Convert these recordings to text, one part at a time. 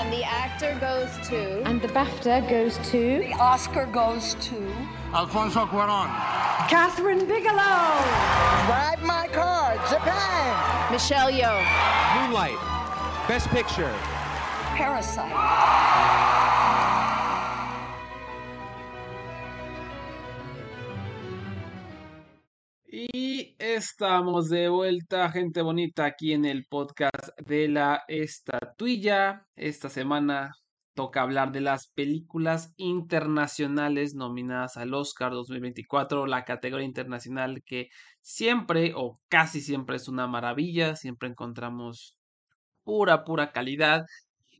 And the actor goes to. And the BAFTA goes to. The Oscar goes to. Alfonso Cuaron. Catherine Bigelow. Drive My Car, Japan. Michelle Yeoh. Moonlight. Best Picture. Parasite. Estamos de vuelta, gente bonita, aquí en el podcast de la estatuilla. Esta semana toca hablar de las películas internacionales nominadas al Oscar 2024, la categoría internacional que siempre o casi siempre es una maravilla, siempre encontramos pura, pura calidad.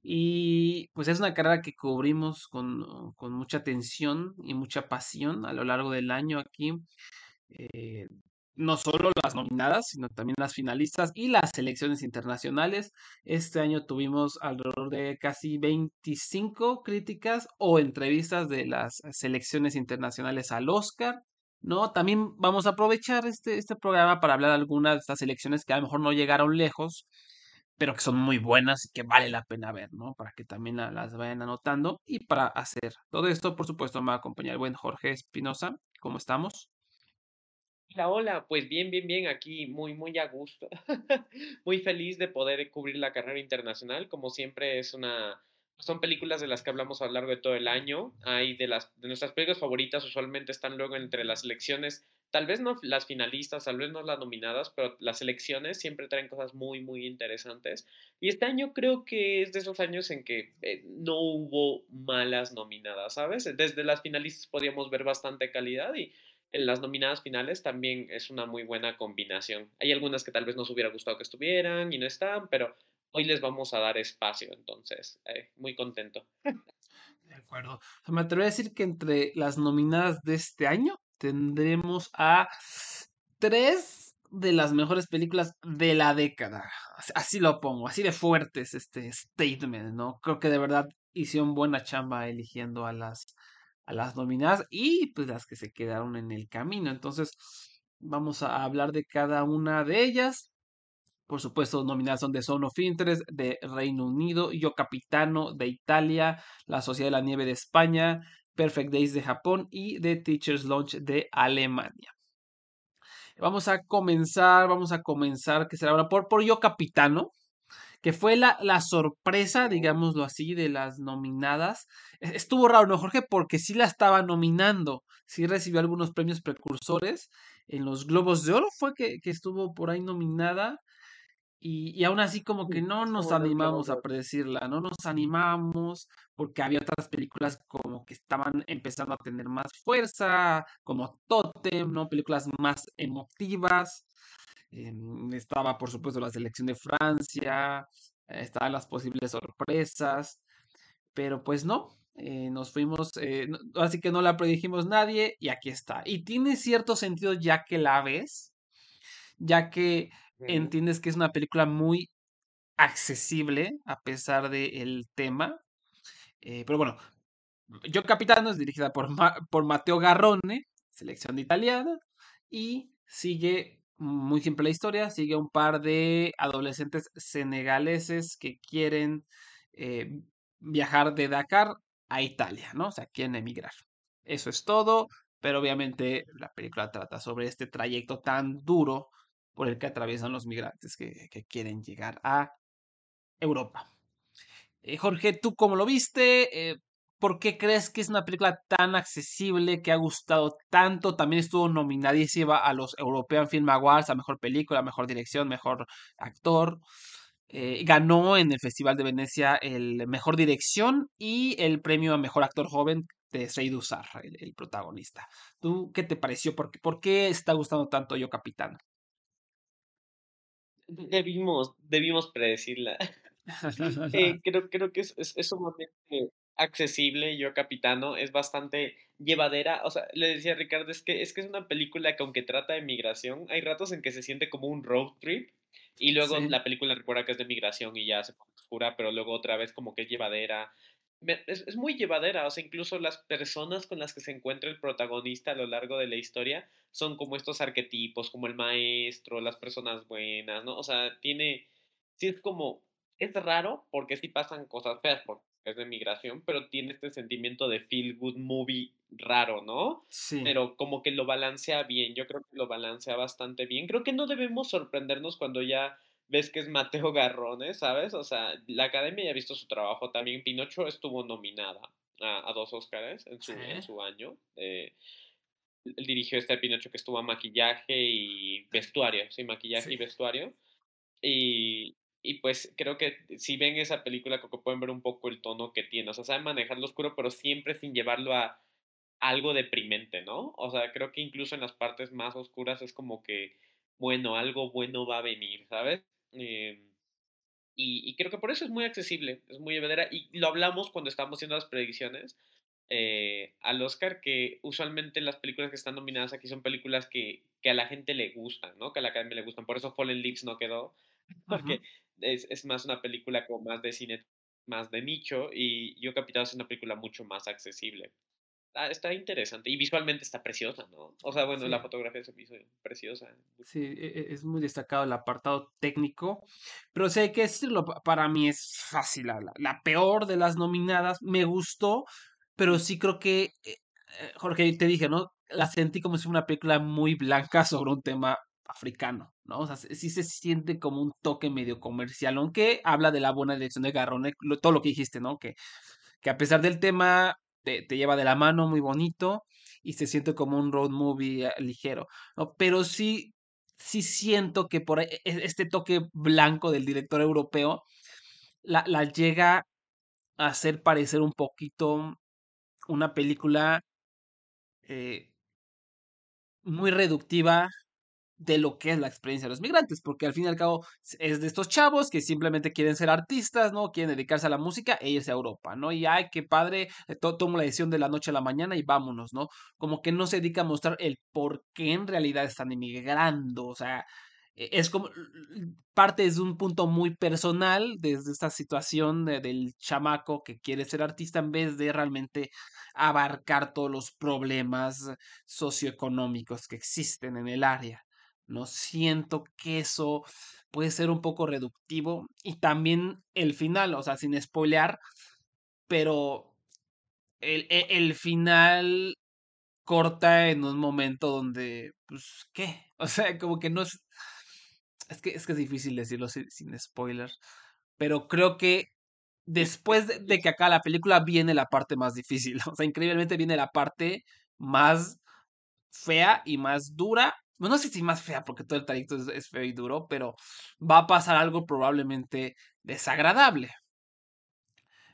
Y pues es una carrera que cubrimos con, con mucha atención y mucha pasión a lo largo del año aquí. Eh, no solo las nominadas, sino también las finalistas y las selecciones internacionales. Este año tuvimos alrededor de casi 25 críticas o entrevistas de las selecciones internacionales al Oscar. ¿no? También vamos a aprovechar este, este programa para hablar de algunas de estas selecciones que a lo mejor no llegaron lejos, pero que son muy buenas y que vale la pena ver, ¿no? Para que también las vayan anotando. Y para hacer todo esto, por supuesto, me va a acompañar el buen Jorge Espinosa. ¿Cómo estamos? Hola, hola, pues bien, bien, bien, aquí muy, muy a gusto, muy feliz de poder cubrir la carrera internacional, como siempre es una, son películas de las que hablamos a lo largo de todo el año, hay de las, de nuestras películas favoritas usualmente están luego entre las selecciones, tal vez no las finalistas, tal vez no las nominadas, pero las selecciones siempre traen cosas muy, muy interesantes, y este año creo que es de esos años en que eh, no hubo malas nominadas, ¿sabes? Desde las finalistas podíamos ver bastante calidad y en las nominadas finales también es una muy buena combinación. Hay algunas que tal vez nos hubiera gustado que estuvieran y no están, pero hoy les vamos a dar espacio, entonces, eh, muy contento. De acuerdo. Me atrevo a decir que entre las nominadas de este año tendremos a tres de las mejores películas de la década. Así lo pongo, así de fuertes este statement, ¿no? Creo que de verdad hicieron buena chamba eligiendo a las a las nominadas y pues las que se quedaron en el camino. Entonces, vamos a hablar de cada una de ellas. Por supuesto, nominadas son de Zone of Interest de Reino Unido, Yo Capitano de Italia, La Sociedad de la Nieve de España, Perfect Days de Japón y The Teacher's Launch de Alemania. Vamos a comenzar, vamos a comenzar, que será ahora por, por Yo Capitano, que fue la, la sorpresa, digámoslo así, de las nominadas. E, estuvo raro, ¿no, Jorge? Porque sí la estaba nominando, sí recibió algunos premios precursores. En los Globos de Oro fue que, que estuvo por ahí nominada. Y, y, aún así como que no nos animamos a predecirla, no nos animamos porque había otras películas como que estaban empezando a tener más fuerza, como Totem, ¿no? Películas más emotivas. Estaba, por supuesto, la selección de Francia, estaban las posibles sorpresas, pero pues no, eh, nos fuimos, eh, así que no la predijimos nadie y aquí está. Y tiene cierto sentido ya que la ves, ya que entiendes que es una película muy accesible a pesar del tema. Eh, pero bueno, Yo Capitano es dirigida por, por Matteo Garrone, selección de italiana, y sigue muy simple la historia, sigue un par de adolescentes senegaleses que quieren eh, viajar de Dakar a Italia, ¿no? O sea, quieren emigrar. Eso es todo, pero obviamente la película trata sobre este trayecto tan duro por el que atraviesan los migrantes que, quieren llegar a Europa. Eh, Jorge, ¿tú cómo lo viste? Eh, ¿Por qué crees que es una película tan accesible, que ha gustado tanto? También estuvo nominadísima a los European Film Awards, a Mejor Película, Mejor Dirección, Mejor Actor. Eh, ganó en el Festival de Venecia el Mejor Dirección y el premio a Mejor Actor Joven de Seydou Usar, el, protagonista. ¿Tú qué te pareció? ¿Por qué, ¿Por qué está gustando tanto Yo Capitán? Debimos, debimos predecirla. Eh, creo, creo que es, es, es sumamente accesible, Yo Capitano, es bastante llevadera. O sea, le decía a Ricardo, es que, es que es una película que aunque trata de migración, hay ratos en que se siente como un road trip. Y luego la película recuerda que es de migración y ya se pone oscura, pero luego otra vez como que es llevadera. Es, es, muy llevadera, o sea, incluso las personas con las que se encuentra el protagonista a lo largo de la historia son como estos arquetipos, como el maestro, las personas buenas, ¿no? O sea, tiene, sí es como es raro porque sí pasan cosas feas porque es de migración, pero tiene este sentimiento de feel good movie raro, ¿no? Sí. Pero como que lo balancea bien, yo creo que lo balancea bastante bien. Creo que no debemos sorprendernos cuando ya ves que es Mateo Garrone, ¿sabes? O sea, la academia ya ha visto su trabajo también. Pinocho estuvo nominada a, dos Oscars en su, en su año. Eh, él dirigió este Pinocho que estuvo a maquillaje y vestuario, sí, maquillaje y vestuario. Y, y pues creo que si ven esa película, creo que pueden ver un poco el tono que tiene. O sea, sabe manejar lo oscuro, pero siempre sin llevarlo a algo deprimente, ¿no? O sea, creo que incluso en las partes más oscuras es como que, bueno, algo bueno va a venir, ¿sabes? Eh, y, creo que por eso es muy accesible, es muy llevadera. Y lo hablamos cuando estábamos haciendo las predicciones eh, al Oscar, que usualmente las películas que están nominadas aquí son películas que, que, a la gente le gustan, ¿no? Que a la academia le gustan. Por eso Fallen Leaves no quedó, porque es, es, más una película como más de cine, más de nicho, y Yo Capitán es una película mucho más accesible. Ah, está interesante y visualmente está preciosa, ¿no? O sea, bueno, la fotografía se hizo preciosa. Sí, e, e, es muy destacado el apartado técnico, pero sé hay que decirlo, para mí es fácil, la, la peor de las nominadas, me gustó, pero sí creo que, eh, eh, Jorge, te dije, ¿no? La sentí como si fuera una película muy blanca sobre un tema africano, ¿no? Sí se siente como un toque medio comercial, aunque habla de la buena dirección de Garrone, todo lo que dijiste, ¿no? Que, que a pesar del tema te, lleva de la mano muy bonito y se siente como un road movie eh, ligero. Pero sí, sí siento que por e, este toque blanco del director europeo la, la llega a hacer parecer un poquito una película eh, muy reductiva de lo que es la experiencia de los migrantes, porque al fin y al cabo es de estos chavos que simplemente quieren ser artistas, ¿no? Quieren dedicarse a la música e irse a Europa, ¿no? Y ay, qué padre, eh, tomo la decisión de la noche a la mañana y vámonos, ¿no? Como que no se dedica a mostrar el por qué en realidad están emigrando, o sea, e, es como parte desde un punto muy personal, desde esta situación del chamaco que quiere ser artista en vez de realmente abarcar todos los problemas socioeconómicos que existen en el área. No siento que eso puede ser un poco reductivo y también el final, o sea, sin spoilear, pero el, e, el final corta en un momento donde, pues, ¿qué? O sea, como que no es es que, es que es difícil decirlo sin, spoilers. Pero creo que después de, que acá la película viene la parte más difícil. O sea, increíblemente viene la parte más fea y más dura. Bueno, no sé si más fea porque todo el trayecto es, feo y duro, pero va a pasar algo probablemente desagradable.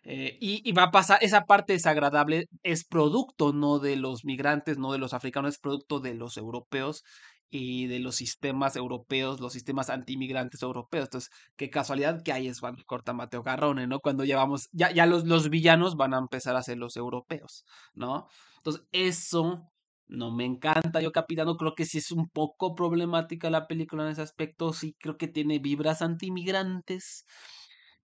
Eh, y, va a pasar, esa parte desagradable es producto no de los migrantes, no de los africanos, es producto de los europeos y de los sistemas europeos, los sistemas antimigrantes europeos. Entonces, qué casualidad que ahí es corta Mateo Garrone, ¿no? Cuando llevamos, ya, ya los, los villanos van a empezar a ser los europeos, ¿no? Entonces, eso no me encanta. Yo, Capitano, creo que sí es un poco problemática la película en ese aspecto. Sí, creo que tiene vibras antimigrantes.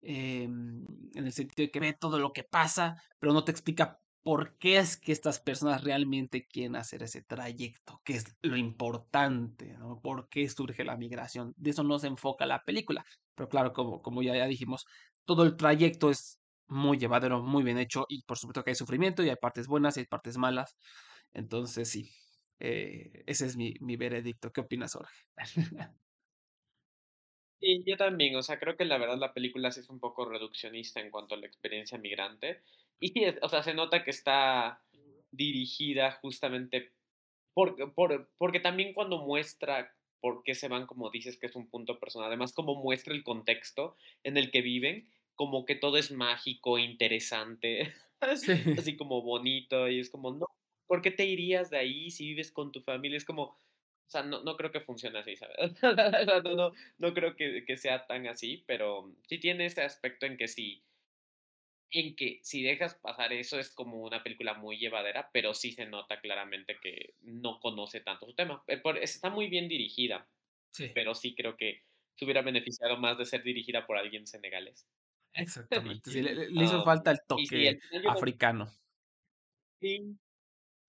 Eh, en el sentido de que ve todo lo que pasa, pero no te explica por qué es que estas personas realmente quieren hacer ese trayecto, que es lo importante, ¿no? ¿Por qué surge la migración? De eso no se enfoca la película. Pero claro, como, como ya, ya dijimos, todo el trayecto es muy llevadero, muy bien hecho y por supuesto que hay sufrimiento y hay partes buenas y hay partes malas. Entonces sí, eh, ese es mi, mi veredicto. ¿Qué opinas, Jorge? Sí, yo también, o sea, creo que la verdad la película sí es un poco reduccionista en cuanto a la experiencia migrante. Y o sea, se nota que está dirigida justamente por, por, porque también cuando muestra por qué se van, como dices, que es un punto personal, además como muestra el contexto en el que viven, como que todo es mágico, interesante, así como bonito, y es como, no, ¿por qué te irías de ahí si vives con tu familia? Es como, o sea, no, no creo que funcione así, ¿sabes? no, no, no creo que, que, sea tan así, pero sí tiene ese aspecto en que sí, en que si dejas pasar eso es como una película muy llevadera, pero sí se nota claramente que no conoce tanto su tema. Eh, está muy bien dirigida, sí. pero sí creo que se hubiera beneficiado más de ser dirigida por alguien senegalés. Exactamente, sí, le, hizo falta el toque africano. Sí,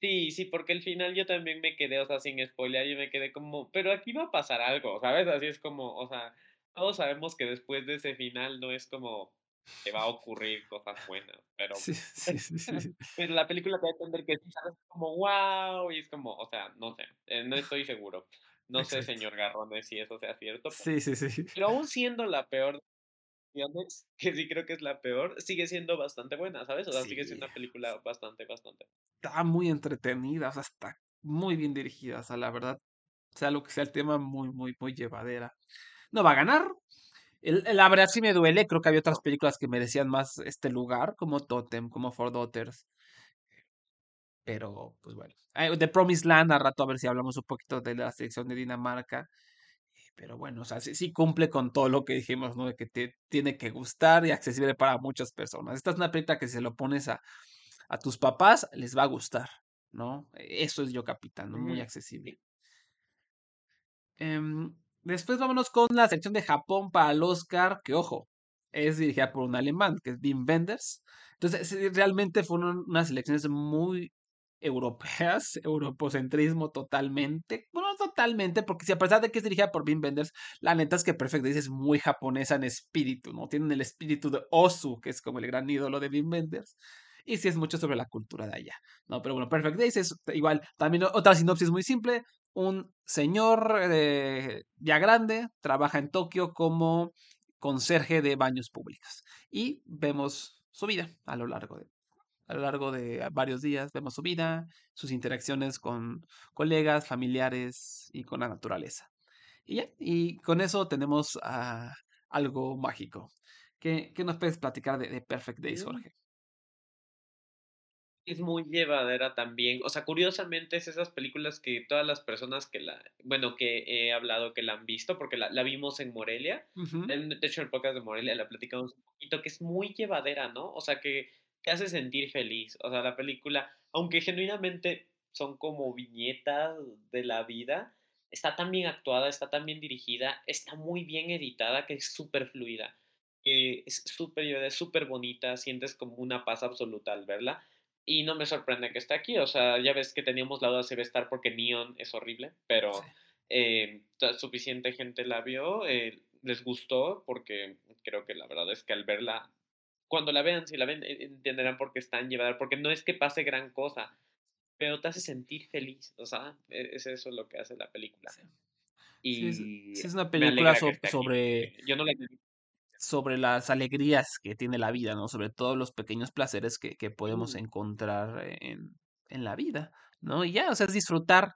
Sí, sí, porque al final yo también me quedé, o sea, sin spoiler, yo me quedé como, pero aquí va a pasar algo, ¿sabes? Así es como, o sea, todos sabemos que después de ese final no es como que va a ocurrir cosas buenas, pero Sí, sí, sí, sí. pero la película te va a entender que sí, ¿sabes? Como, wow, y es como, o sea, no sé, eh, no estoy seguro. No sé, señor Garrone, si eso sea cierto, pero, Sí, sí, sí. pero aún siendo la peor de que sí creo que es la peor, sigue siendo bastante buena, ¿sabes? O sea, sigue Sí, siendo una película bastante, bastante. está muy entretenida, o sea, está muy bien dirigida, o sea, la verdad, sea lo que sea el tema, muy, muy, muy llevadera. No va a ganar. El- la verdad sí me duele, creo que había otras películas que merecían más este lugar, como Totem, como Four Daughters, pero pues bueno. The Promised Land, a rato a ver si hablamos un poquito de la selección de Dinamarca, pero bueno, o sea, sí, sí cumple con todo lo que dijimos, ¿no? De que te tiene que gustar y accesible para muchas personas. Esta es una película que si se lo pones a, a tus papás, les va a gustar, ¿no? E- Eso es Yo Capitán, ¿no? Muy accesible. Em, después vámonos con la sección de Japón para el Oscar, que ojo, es dirigida por un alemán, que es Wim Wenders. Entonces, realmente fueron unas elecciones muy europeas, europocentrismo totalmente. Bueno, no totalmente, porque si a pesar de que es dirigida por Wim Wenders, la neta es que Perfect Days es muy japonesa en espíritu, ¿no? Tienen el espíritu de Ozu, que es como el gran ídolo de Wim Wenders. Y sí es mucho sobre la cultura de allá, ¿no? Pero bueno, Perfect Days es igual, también otra sinopsis muy simple, un señor eh, ya grande, trabaja en Tokio como conserje de baños públicos. Y vemos su vida a lo largo de, a lo largo de varios días, vemos su vida, sus interacciones con colegas, familiares y con la naturaleza. Y ya, y con eso tenemos ah, algo mágico. ¿Qué, qué nos puedes platicar de, de Perfect Days, Mm. Jorge? Es muy llevadera también. O sea, curiosamente es esas películas que todas las personas que la, bueno, que he hablado que la han visto, porque la, la vimos en Morelia. De hecho, en el podcast de Morelia la platicamos un poquito, que es muy llevadera, ¿no? O sea, que te hace sentir feliz. O sea, la película, aunque genuinamente son como viñetas de la vida, está tan bien actuada, está tan bien dirigida, está muy bien editada, que es súper fluida. que es súper es súper bonita, sientes como una paz absoluta al verla. Y no me sorprende que esté aquí. O sea, ya ves que teníamos la duda si va a estar porque Neon es horrible, sí, pero eh, suficiente gente la vio, eh, les gustó, porque creo que la verdad es que al verla, cuando la vean, si la ven, eh, entenderán por qué están llevada, porque no es que pase gran cosa, pero te hace sentir feliz. O sea, e- es eso lo que hace la película. sí. Y sí es una película so- sobre yo no la sobre las alegrías que tiene la vida, ¿no? Sobre todos los pequeños placeres que, que podemos Mm, encontrar en, en la vida, ¿no? Y ya, o sea, es disfrutar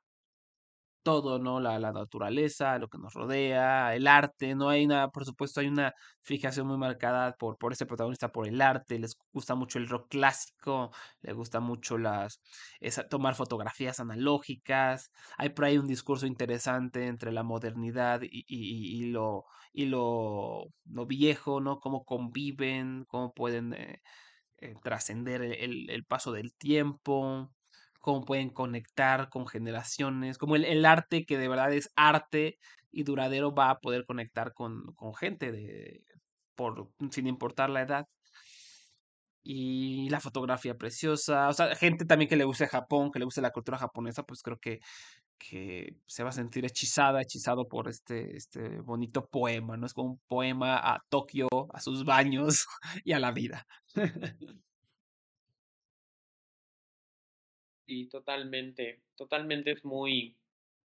todo, ¿no? La, la naturaleza, lo que nos rodea, el arte, no hay nada, por supuesto, hay una fijación muy marcada por, por ese protagonista, por el arte, les gusta mucho el rock clásico, les gusta mucho las, esa- tomar fotografías analógicas, hay por ahí un discurso interesante entre la modernidad y, y- lo, y lo, lo viejo, ¿no? Cómo conviven, cómo pueden eh, eh, trascender el- el paso del tiempo, cómo pueden conectar con generaciones, como el, el arte que de verdad es arte y duradero va a poder conectar con, con gente de, por, sin importar la edad. Y la fotografía preciosa, o sea, gente también que le guste Japón, que le guste la cultura japonesa, pues creo que, que se va a sentir hechizada, hechizado por este, este bonito poema, ¿no? Es como un poema a Tokio, a sus baños y a la vida. Y totalmente, totalmente es muy...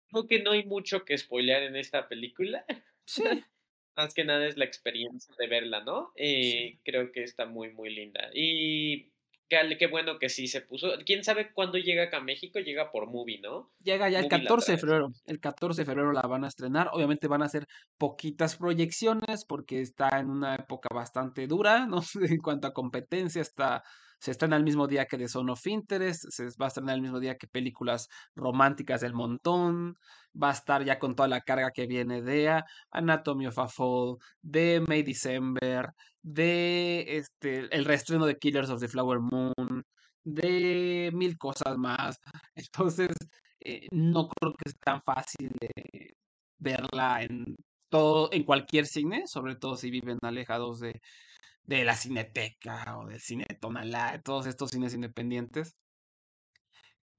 Creo que no hay mucho que spoilear en esta película. Sí, Más que nada es la experiencia de verla, ¿no? sí. Eh, creo que está muy, muy linda. Y qué, bueno que sí se puso. ¿Quién sabe cuándo llega acá a México? Llega por Movie, ¿no? Llega ya el Movie la 14 de febrero. El 14 de febrero la van a estrenar. Obviamente van a ser poquitas proyecciones porque está en una época bastante dura, ¿no? En cuanto a competencia, está, se estrena el mismo día que The Zone of Interest, se va a estrenar el mismo día que películas románticas del montón, va a estar ya con toda la carga que viene de Anatomy of a Fall, de May December, de este, el reestreno de Killers of the Flower Moon, de mil cosas más. Entonces, eh, no creo que sea tan fácil de verla en todo, en cualquier cine, sobre todo si viven alejados de, de la Cineteca o del Cine Tonalá, todos estos cines independientes.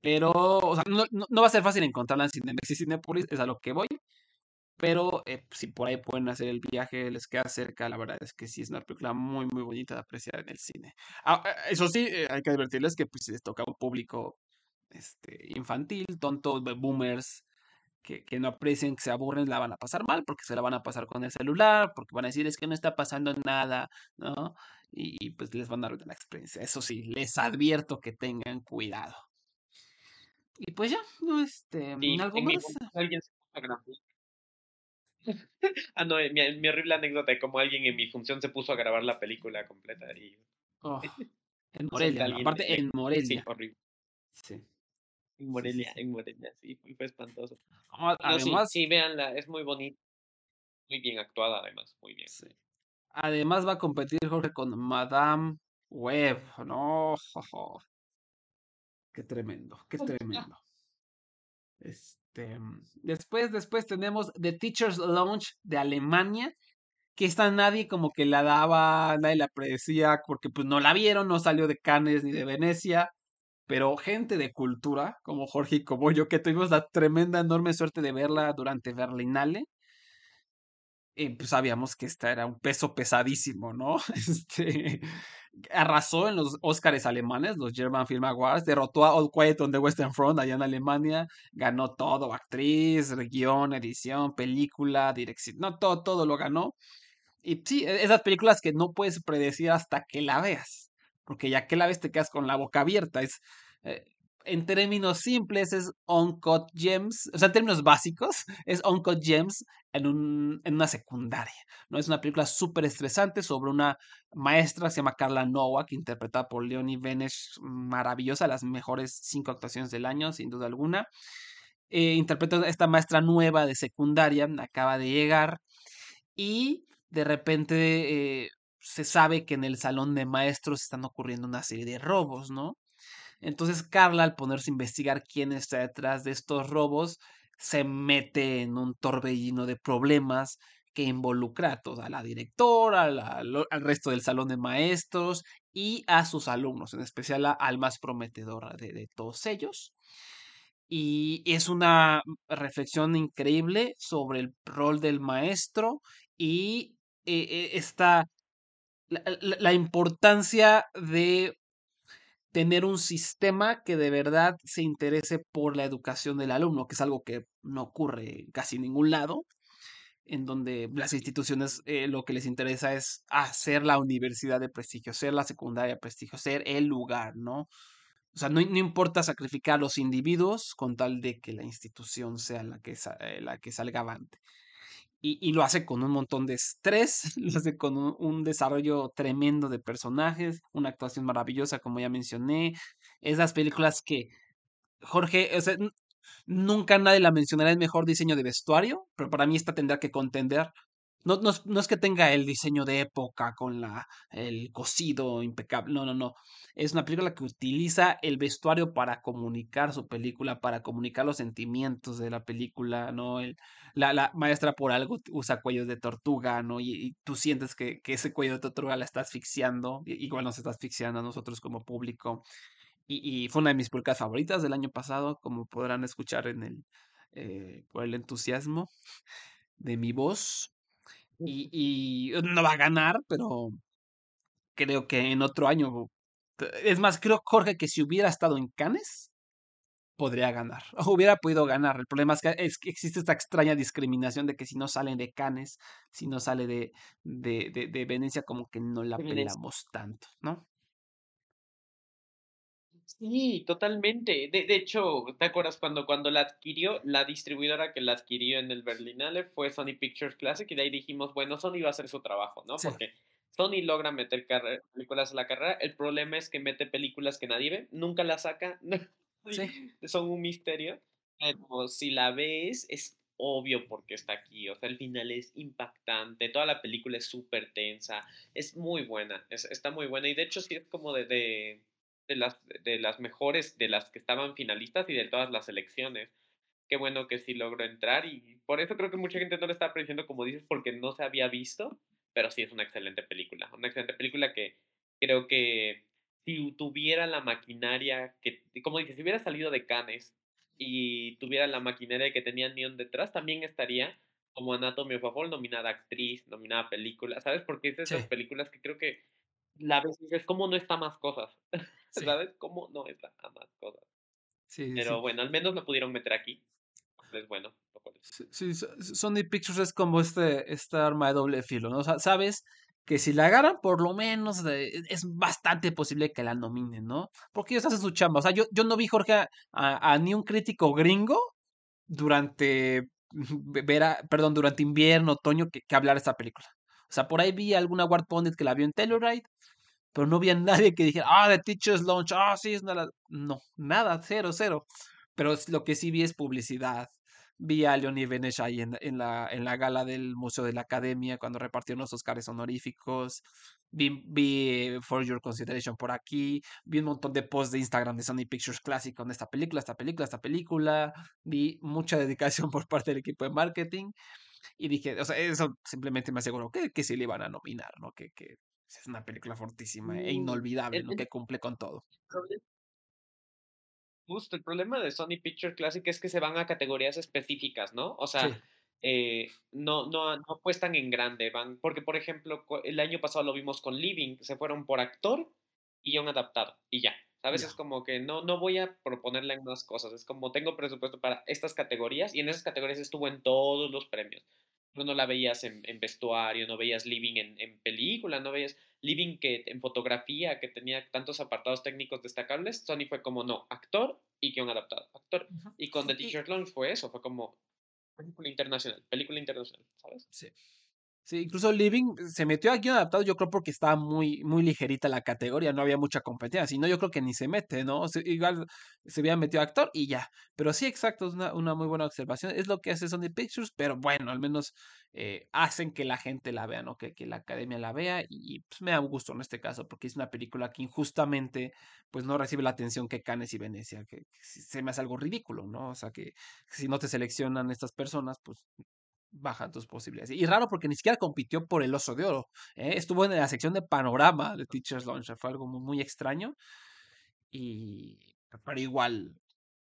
Pero, o sea, no, no, va a ser fácil encontrarla en Cinemex y Cinépolis, es a lo que voy. Pero eh, si por ahí pueden hacer el viaje, les queda cerca, la verdad es que sí es una película muy, muy bonita de apreciar en el cine. Ah, eh, eso sí, eh, hay que advertirles que pues, les toca un público este, infantil, tontos, boomers, que, que no aprecien, que se aburren, la van a pasar mal, porque se la van a pasar con el celular, porque van a decir es que no está pasando nada, ¿no? Y, y, pues les van a dar la experiencia. Eso sí, les advierto que tengan cuidado. Y pues ya, no, este, Sí, algo más. alguien se puso a grabar. Ah, no, mi, mi horrible anécdota de cómo alguien en mi función se puso a grabar la película completa y Oh, en Morelia, aparte en Sí, Morelia. horrible. Sí. En Morelia, en Morelia, sí, fue, espantoso. Ah, No, sí, Además, sí, véanla, es muy bonita, muy bien actuada además, muy bien. sí. Además va a competir Jorge con Madame Web, ¿no? jojo. Qué tremendo, qué tremendo. Este, después, después tenemos The Teacher's Lounge de Alemania, que esta nadie como que la daba, nadie la aprecia, porque pues no la vieron, no salió de Cannes ni de Venecia, pero gente de cultura, como Jorge y como yo, que tuvimos la tremenda, enorme suerte de verla durante Berlinale, eh, pues sabíamos que esta era un peso pesadísimo, ¿no? Este, arrasó en los Óscares alemanes, los German Film Awards, derrotó a All Quiet on the Western Front allá en Alemania, ganó todo, actriz, guion, edición, película, dirección, no, todo, todo lo ganó. Y sí, e- esas películas que no puedes predecir hasta que la veas, porque ya que la ves te quedas con la boca abierta, es... eh, en términos simples es Uncut Gems, o sea, en términos básicos, es Uncut Gems en, un, en una secundaria, ¿no? Es una película súper estresante sobre una maestra se llama Carla Nowak, interpretada por Leonie Benesch, maravillosa, las mejores cinco actuaciones del año, sin duda alguna. Eh, interpreta a esta maestra nueva de secundaria, acaba de llegar, y de repente eh, se sabe que en el salón de maestros están ocurriendo una serie de robos, ¿no? Entonces Carla, al ponerse a investigar quién está detrás de estos robos, se mete en un torbellino de problemas que involucra a toda la directora, al resto del salón de maestros y a sus alumnos, en especial al más prometedor de, de todos ellos. Y es una reflexión increíble sobre el rol del maestro y eh, eh, esta, la, la- importancia de tener un sistema que de verdad se interese por la educación del alumno, que es algo que no ocurre en casi ningún lado, en donde las instituciones eh, lo que les interesa es hacer la universidad de prestigio, ser la secundaria de prestigio, ser el lugar, ¿no? O sea, no, no importa sacrificar a los individuos con tal de que la institución sea la que, eh, la que salga avante. Y, lo hace con un montón de estrés, lo hace con un, desarrollo tremendo de personajes, una actuación maravillosa, como ya mencioné. Esas películas que Jorge, o sea, nunca nadie la mencionará el mejor diseño de vestuario, pero para mí esta tendrá que contender. No, no, no es que tenga el diseño de época con la, el cosido impecable, no, no, no. Es una película que utiliza el vestuario para comunicar su película, para comunicar los sentimientos de la película, ¿no? El, la, la maestra por algo usa cuellos de tortuga, ¿no? Y, tú sientes que, que ese cuello de tortuga la está asfixiando, igual nos está asfixiando a nosotros como público. Y, y fue una de mis películas favoritas del año pasado, como podrán escuchar en el, eh, por el entusiasmo de mi voz. Y, y no va a ganar, pero creo que en otro año. Es más, creo, Jorge, que si hubiera estado en Cannes, podría ganar. O hubiera podido ganar. El problema es que, es que existe esta extraña discriminación de que si no sale de Cannes, si no sale de, de, de, de Venecia, como que no la pelamos tanto, ¿no? Sí, totalmente. De, de hecho, ¿te acuerdas cuando, cuando la adquirió, la distribuidora que la adquirió en el Berlinale fue Sony Pictures Classic y de ahí dijimos, bueno, Sony va a hacer su trabajo, ¿no? Sí. Porque Sony logra meter películas a la carrera. El problema es que mete películas que nadie ve, nunca las saca, Sí. son un misterio. Pero si la ves, es obvio porque está aquí. O sea, el final es impactante, toda la película es súper tensa, es muy buena, es- está muy buena. Y de hecho, sí es como de, de, de las, de las mejores, de las que estaban finalistas y de todas las elecciones. Qué bueno que sí logró entrar y por eso creo que mucha gente no lo está apreciando como dices porque no se había visto, pero sí es una excelente película, una excelente película que creo que si tuviera la maquinaria que, como dices, si hubiera salido de Cannes y tuviera la maquinaria que tenía Neon detrás, también estaría como Anatomy of a Fall, nominada actriz, nominada película, ¿sabes? Porque es de esas Sí. películas que creo que la ves y dices, ¿cómo no está más cosas? Sí. ¿Sabes? ¿Cómo no está a más cosas? Sí, Pero sí. bueno, al menos lo pudieron meter aquí. Es bueno. es- Sí, sí, so- Sony Pictures es como este, esta arma de doble filo, ¿no? O sea, sabes que si la agarran, por lo menos de- es bastante posible que la nominen, ¿no? Porque ellos hacen su chamba. O sea, yo, yo no vi, Jorge, a, a- a ni un crítico gringo durante ve- vera- perdón, durante invierno, otoño, que, que hablar de esta película. O sea, por ahí vi alguna Ward Pundit que la vio en Telluride, pero no vi a nadie que dijera, ah, The Teacher's Launch, ah, sí, es una... la-". No, nada, cero, cero. Pero lo que sí vi es publicidad. Vi a Leonie Benesch ahí en, en la, en la gala del Museo de la Academia cuando repartieron los Oscars honoríficos. Vi, vi eh, For Your Consideration por aquí. Vi un montón de posts de Instagram de Sony Pictures Classic con esta película, esta película, esta película. Vi mucha dedicación por parte del equipo de marketing. Y dije, o sea, eso simplemente me aseguró que, que sí le iban a nominar, ¿no? Que, que es una película fortísima e Mm, inolvidable, el- ¿no? Que cumple con todo. Justo, el problema de Sony Picture Classic es que se van a categorías específicas, ¿no? O sea, Sí. eh, no, no, no apuestan en grande, van, porque por ejemplo, el año pasado lo vimos con Living, se fueron por actor y guion adaptado, y ya. ¿Sabes? Ya. Es como que no, no voy a proponerle más cosas, es como tengo presupuesto para estas categorías, y en esas categorías estuvo en todos los premios. No la veías en, en vestuario, no veías Living en, en película, no veías Living que en fotografía, que tenía tantos apartados técnicos destacables, Sony fue como, no, actor y guion adaptado, actor. Ujú. Y con The Teacher's Lounge fue eso, fue como película internacional, película internacional, ¿sabes? Sí. Sí, incluso Living se metió aquí adaptado, yo creo porque estaba muy, muy ligerita la categoría, no había mucha competencia, si no, yo creo que ni se mete, ¿no? Igual se hubiera metido actor y ya. Pero sí, exacto, es una, una muy buena observación. Es lo que hace Sony Pictures, pero bueno, al menos eh, hacen que la gente la vea, ¿no? Que, que la academia la vea y pues me da gusto en este caso, porque es una película que injustamente pues no recibe la atención que Cannes y Venecia, que, que se me hace algo ridículo, ¿no? O sea, que si no te seleccionan estas personas, pues bajan tus posibilidades. Y raro porque ni siquiera compitió por el oso de oro. ¿eh? Estuvo en la sección de panorama de Teacher's Lounge. Fue algo muy, extraño. Y pero igual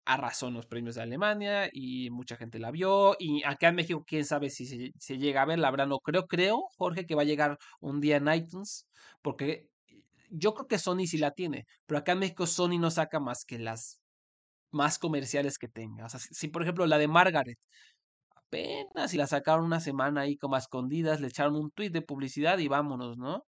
arrasó en los premios de Alemania y mucha gente la vio. Y acá en México, quién sabe si se, llega a ver. La verdad, no creo. Creo, Jorge, que va a llegar un día en iTunes. Porque yo creo que Sony sí la tiene. Pero acá en México, Sony no saca más que las más comerciales que tenga. O sea, si, por ejemplo la de Margaret apenas y la sacaron una semana ahí como a escondidas, le echaron un tweet de publicidad y vámonos, ¿no?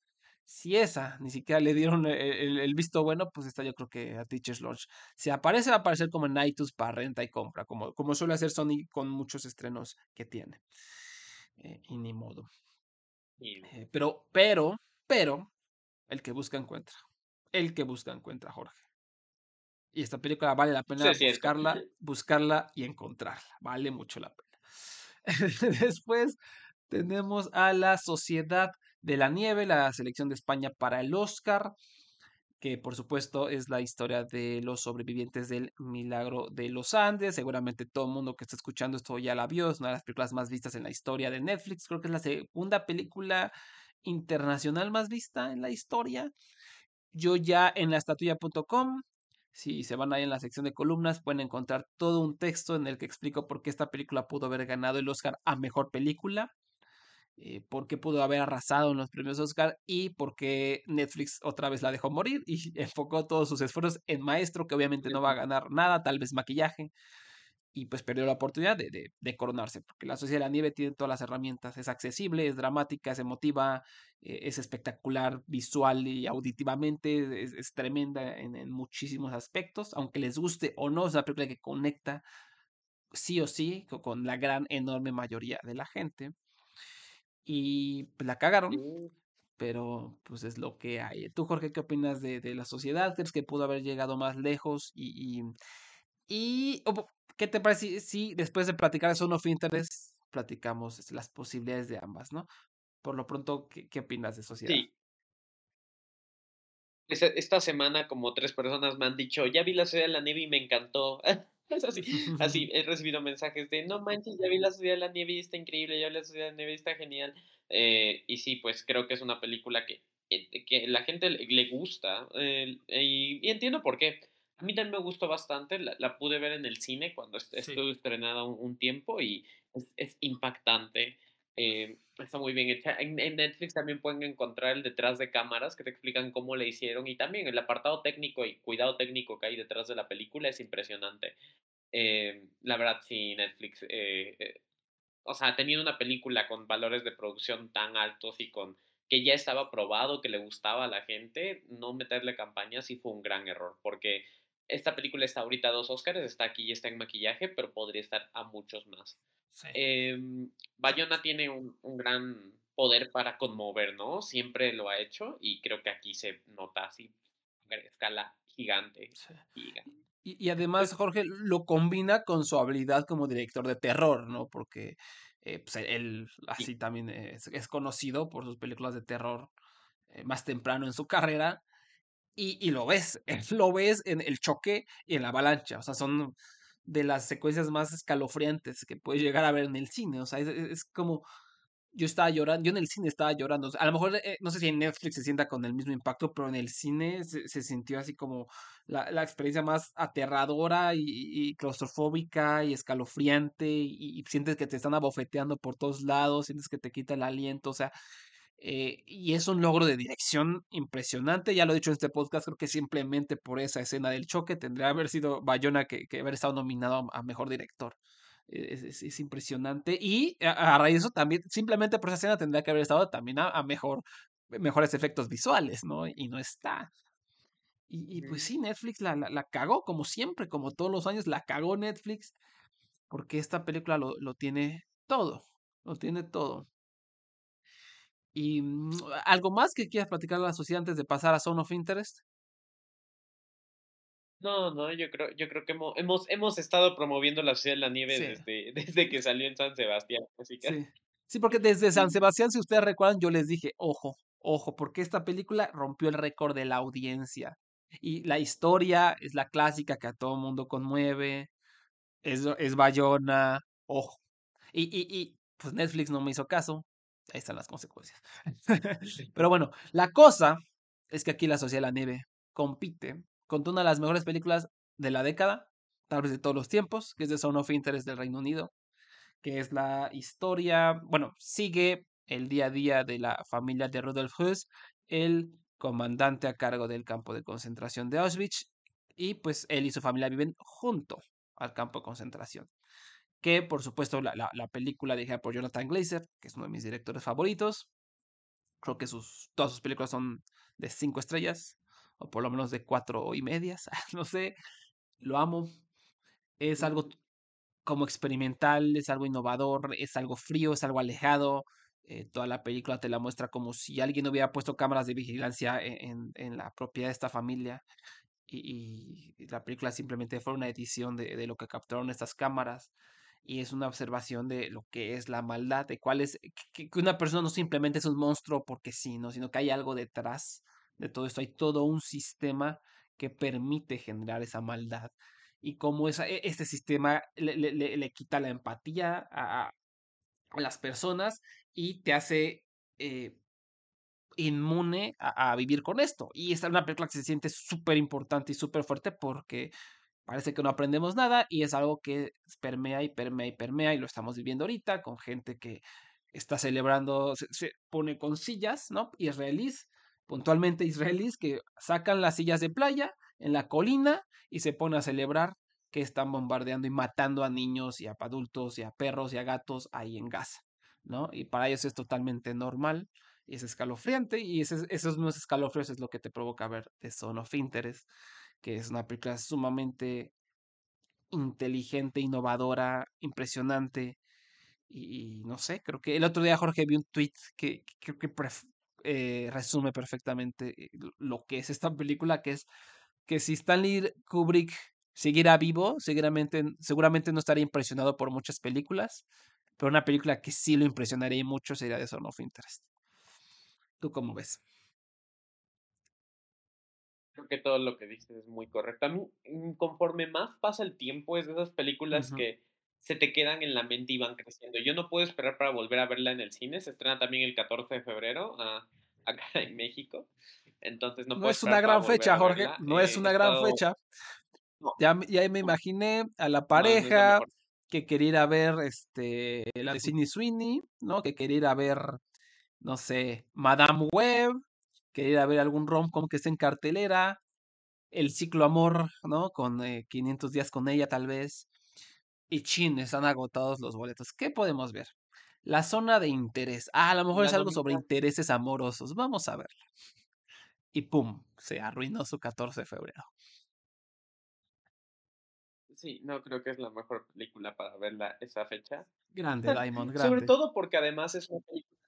Si esa ni siquiera le dieron el, el- el visto bueno, pues está yo creo que a Teacher's Launch. Si aparece, va a aparecer como en iTunes para renta y compra, como, como suele hacer Sony con muchos estrenos que tiene. Eh, y ni modo. Eh, pero, pero, pero, el que busca encuentra. El que busca encuentra, Jorge. Y esta película vale la pena Sí, buscarla, buscarla y encontrarla. Vale mucho la pena. Después tenemos a la Sociedad de la Nieve, la selección de España para el Oscar, que por supuesto es la historia de los sobrevivientes del milagro de los Andes. Seguramente todo el mundo que está escuchando esto ya la vio, es una de las películas más vistas en la historia de Netflix. Creo que es la segunda película internacional más vista en la historia. Yo ya en la estatuya.com, si se van ahí en la sección de columnas, pueden encontrar todo un texto en el que explico por qué esta película pudo haber ganado el Oscar a mejor película, eh, por qué pudo haber arrasado en los premios Oscar y por qué Netflix otra vez la dejó morir y enfocó todos sus esfuerzos en Maestro, que obviamente no va a ganar nada, tal vez maquillaje, y pues perdió la oportunidad de, de, de coronarse, porque la Sociedad de la Nieve tiene todas las herramientas, es accesible, es dramática, es emotiva, eh, es espectacular visual y auditivamente, es, es tremenda en, en, muchísimos aspectos, aunque les guste o no, es una película que conecta sí o sí con, con la gran, enorme mayoría de la gente. Y pues, la cagaron, pero pues es lo que hay. ¿Tú, Jorge, qué opinas de, de la sociedad? ¿Crees que pudo haber llegado más lejos? Y, y, y ¿qué te parece si, después de platicar de Son of Interest platicamos este, las posibilidades de ambas, ¿no? Por lo pronto, ¿qué, opinas de sociedad? Esta, semana como tres personas me han dicho, ya vi la Sociedad de la Nieve y me encantó. Es así, así, he recibido mensajes de, no manches, ya vi la Sociedad de la Nieve y está increíble, ya vi la Sociedad de la Nieve y está genial. Eh, y sí, pues creo que es una película que, eh, que la gente le, gusta eh, y, entiendo por qué. A mí también me gustó bastante, la, la pude ver en el cine cuando Sí. estuvo estrenada un, un tiempo y es, es impactante. eh, está muy bien hecha. En, en Netflix también pueden encontrar el detrás de cámaras que te explican cómo le hicieron y también el apartado técnico y cuidado técnico que hay detrás de la película es impresionante. Eh, la verdad, sí, Netflix, eh, o sea, teniendo una película con valores de producción tan altos y con que ya estaba probado, que le gustaba a la gente, no meterle campaña sí fue un gran error, porque esta película está ahorita a dos Oscars, está aquí y está en maquillaje, pero podría estar a muchos más. Sí. Em, Bayona tiene un, un gran poder para conmover, ¿no? Siempre lo ha hecho y creo que aquí se nota así a escala gigante. Sí. gigante. Y, y además, Jorge lo combina con su habilidad como director de terror, ¿no? Porque eh, pues, él así también es, es conocido por sus películas de terror eh, más temprano en su carrera. Y, y lo ves, lo ves en el choque y en la avalancha. O sea, son de las secuencias más escalofriantes que puedes llegar a ver en el cine. O sea, es, es como yo estaba llorando, yo en el cine estaba llorando. A lo mejor, eh, no sé si en Netflix se sienta con el mismo impacto, pero en el cine se, se sintió así como la, la experiencia más aterradora y, y claustrofóbica y escalofriante y, y sientes que te están abofeteando por todos lados, sientes que te quita el aliento, o sea, eh, y es un logro de dirección impresionante. Ya lo he dicho en este podcast, creo que simplemente por esa escena del choque tendría que haber sido Bayona que, que haber estado nominado a, mejor director. Es, es- es impresionante. Y a, a raíz de eso también, simplemente por esa escena tendría que haber estado también a, a mejor, mejores efectos visuales, ¿no? Y no está. Y, y pues sí, Netflix la, la, la cagó, como siempre, como todos los años, la cagó Netflix, porque esta película lo, lo tiene todo, lo tiene todo. Y mm, algo más que quieras platicar a la sociedad antes de pasar a Zone of Interest. No, no, yo creo, yo creo que hemos, hemos, hemos estado promoviendo la Ciudad de la Nieve Sí. desde, desde que salió en San Sebastián, así que Sí. Sí, porque desde San Sebastián, si ustedes recuerdan, yo les dije, ojo, ojo, porque esta película rompió el récord de la audiencia. Y la historia es la clásica que a todo mundo conmueve, es, es Bayona, ojo. Y, y, y pues Netflix no me hizo caso, ahí están las consecuencias. Pero bueno, la cosa es que aquí la Sociedad de la Nieve compite con una de las mejores películas de la década, tal vez de todos los tiempos, que es The Zone of Interest del Reino Unido que es la historia, bueno, sigue el día a día de la familia de Rudolf Höss, el comandante a cargo del campo de concentración de Auschwitz, y pues él y su familia viven junto al campo de concentración. Que por supuesto la, la, la película dirigida por Jonathan Glazer, que es uno de mis directores favoritos, creo que sus, todas sus películas son de cinco estrellas, o por lo menos de cuatro y medias, no sé, lo amo. Es algo como experimental, es algo innovador, es algo frío, es algo alejado. eh, toda la película te la muestra como si alguien hubiera puesto cámaras de vigilancia e- en, en la propiedad de esta familia y, y la película simplemente fue una edición de, de lo que capturaron estas cámaras y es una observación de lo que es la maldad, de cuál es, que, una persona no simplemente es un monstruo porque sí, ¿no? sino que hay algo detrás de todo esto, hay todo un sistema que permite generar esa maldad y cómo esa, e- este sistema le, le- le- quita la empatía a, a- las personas y te hace eh, inmune a, a vivir con esto. Y esta es una película que se siente súper importante y súper fuerte porque parece que no aprendemos nada y es algo que permea y permea y permea y lo estamos viviendo ahorita con gente que está celebrando, se, se pone con sillas, ¿no? Israelíes, puntualmente israelíes, que sacan las sillas de playa en la colina y se pone a celebrar que están bombardeando y matando a niños y a adultos y a perros y a gatos ahí en Gaza, ¿no? Y para ellos es totalmente normal y es escalofriante y ese- esos mismos escalofríos es lo que te provoca ver The Zone of Interest, que es una película sumamente inteligente, innovadora, impresionante y, no sé, creo que el otro día Jorge vi un tweet que, creo que eh, resume perfectamente eh, lo- lo que es esta película, que es que si Stanley Kubrick siguiera vivo, seguramente, seguramente no estaría impresionado por muchas películas, pero una película que sí lo impresionaría mucho sería The Zone of Interest. ¿Tú cómo ves? Creo que todo lo que dices es muy correcto. A mí, mm, conforme más pasa el tiempo, es de esas películas que se te quedan en la mente y van creciendo. Yo no puedo esperar para volver a verla en el cine. Se estrena también el 14 de febrero ah, acá en México. Entonces no No puedo es una gran fecha, a Jorge, no es Eh, una gran estado fecha, Ya, me- ya me imaginé a la no pareja que quería ir a ver este, la de Sydney Sweeney, ¿no? Que quería ir a ver, no sé, Madame Web, a ver algún rom-com que esté en cartelera, El Ciclo Amor, ¿no? Con eh, 500 días con ella, tal vez. Y chin, están agotados los boletos. ¿Qué podemos ver? La zona de interés. Ah, a lo mejor La es algo sobre intereses amorosos. Vamos a verla. Y pum, se arruinó su 14 de febrero. Sí, no creo que es la mejor película para verla esa fecha. Grande, Diamond, Sobre grande. todo porque además es una película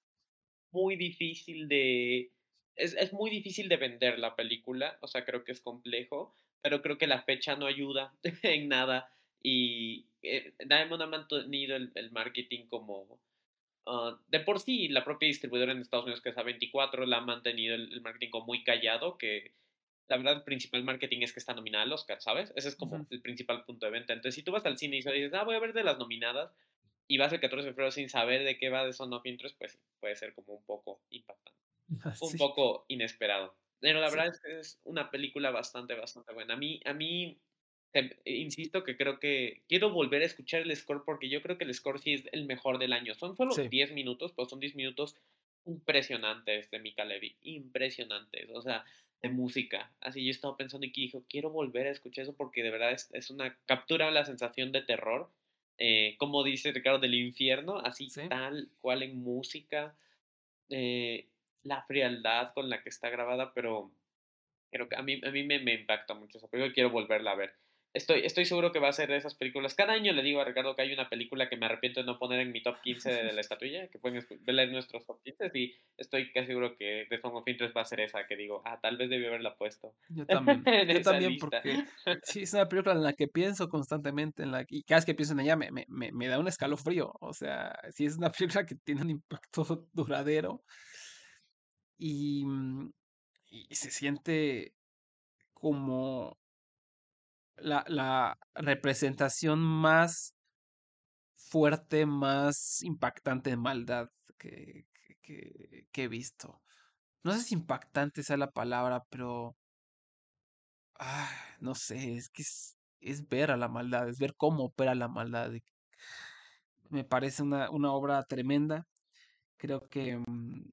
muy difícil de... Es, es muy difícil de vender la película, o sea, creo que es complejo, pero creo que la fecha no ayuda en nada y eh, Diamond ha mantenido el, el marketing como... ah, de por sí, la propia distribuidora en Estados Unidos, que es A24, la ha mantenido el, el marketing como muy callado, que la verdad el principal marketing es que está nominada al Oscar, ¿sabes? Ese es como el principal punto de venta. Entonces, si tú vas al cine y dices, ah, voy a ver de las nominadas, y vas el 14 de febrero sin saber de qué va de Son of Interest, pues puede ser como un poco impactante, un Sí. poco inesperado. Pero la Sí. verdad es que es una película bastante, bastante buena. A mí, a mí, te- insisto que creo que quiero volver a escuchar el score porque yo creo que el score sí es el mejor del año. Son solo Sí. 10 minutos, pero son 10 minutos impresionantes de Mika Levy, impresionantes, o sea, de música. Así yo estaba pensando y dijo, quiero volver a escuchar eso porque de verdad es, es una captura la sensación de terror, eh, como dice Ricardo, del infierno, así Sí. tal cual en música, eh, la frialdad con la que está grabada, pero creo que a mí, a mí me, me impacta mucho esa película y quiero volverla a ver. Estoy, estoy seguro que va a ser de esas películas. Cada año le digo a Ricardo que hay una película que me arrepiento de no poner en mi top 15 de, de la estatuilla, que pueden ver nuestros top 15 y estoy casi seguro que The Song of Interest va a ser esa, que digo, ah, tal vez debí haberla puesto Yo también. Yo también, lista. porque sí, es una película en la que pienso constantemente, en la y cada vez que pienso en ella me, me, me, me da un escalofrío. O sea, sí es una película que tiene un impacto duradero y, mm, y se siente como la, la representación más fuerte, más impactante de maldad que, que, he visto. No sé si impactante sea la palabra, pero ah, no sé, es que es, es ver a la maldad, es ver cómo opera la maldad. Me parece una, una obra tremenda. Creo que mm,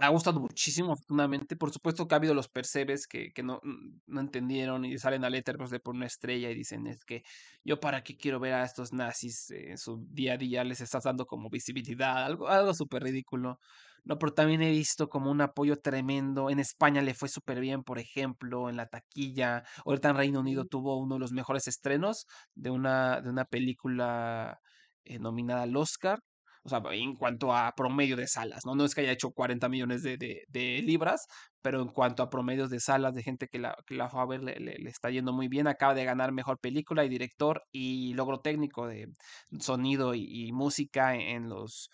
ha gustado muchísimo, afortunadamente. Por supuesto que ha habido los percebes que, que no, mm, no entendieron y salen a Letterboxd de por una estrella y dicen es que yo para qué quiero ver a estos nazis en su día a día, les estás dando como visibilidad, algo, algo súper ridículo. No, pero también he visto como un apoyo tremendo. En España le fue súper bien, por ejemplo, en la taquilla. Ahorita en Reino Unido tuvo uno de los mejores estrenos de una, de una película eh, nominada al Oscar. O sea, en cuanto a promedio de salas, ¿no? No es que haya hecho 40 millones de, de- libras, pero en cuanto a promedios de salas de gente que la, que la fue a ver, le, está yendo muy bien. Acaba de ganar mejor película y director y logro técnico de sonido y, música en los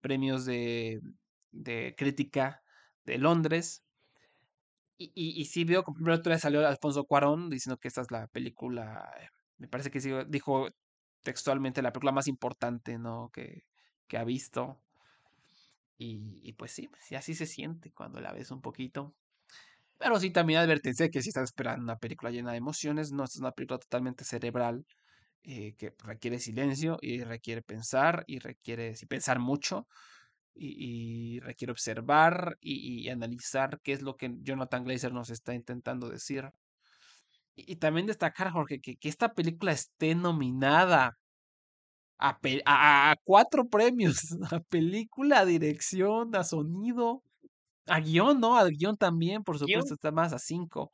premios de, de crítica de Londres. Y, y, sí veo, como primero otra vez salió Alfonso Cuarón diciendo que esta es la película, eh, me parece que sí, dijo textualmente la película más importante, ¿no? Que, que ha visto. Y, y pues sí, sí, así se siente cuando la ves un poquito. Pero sí, también advertencia que si estás esperando una película llena de emociones, no, es una película totalmente cerebral eh, que requiere silencio y requiere pensar y requiere sí, pensar mucho y, y requiere observar y, y analizar qué es lo que Jonathan Glazer nos está intentando decir. Y, y también destacar, Jorge, que, que esta película esté nominada a, a- a cuatro premios, a película, a dirección, a sonido, a guion, ¿no? Al guion también, por supuesto, Guión, está más a cinco.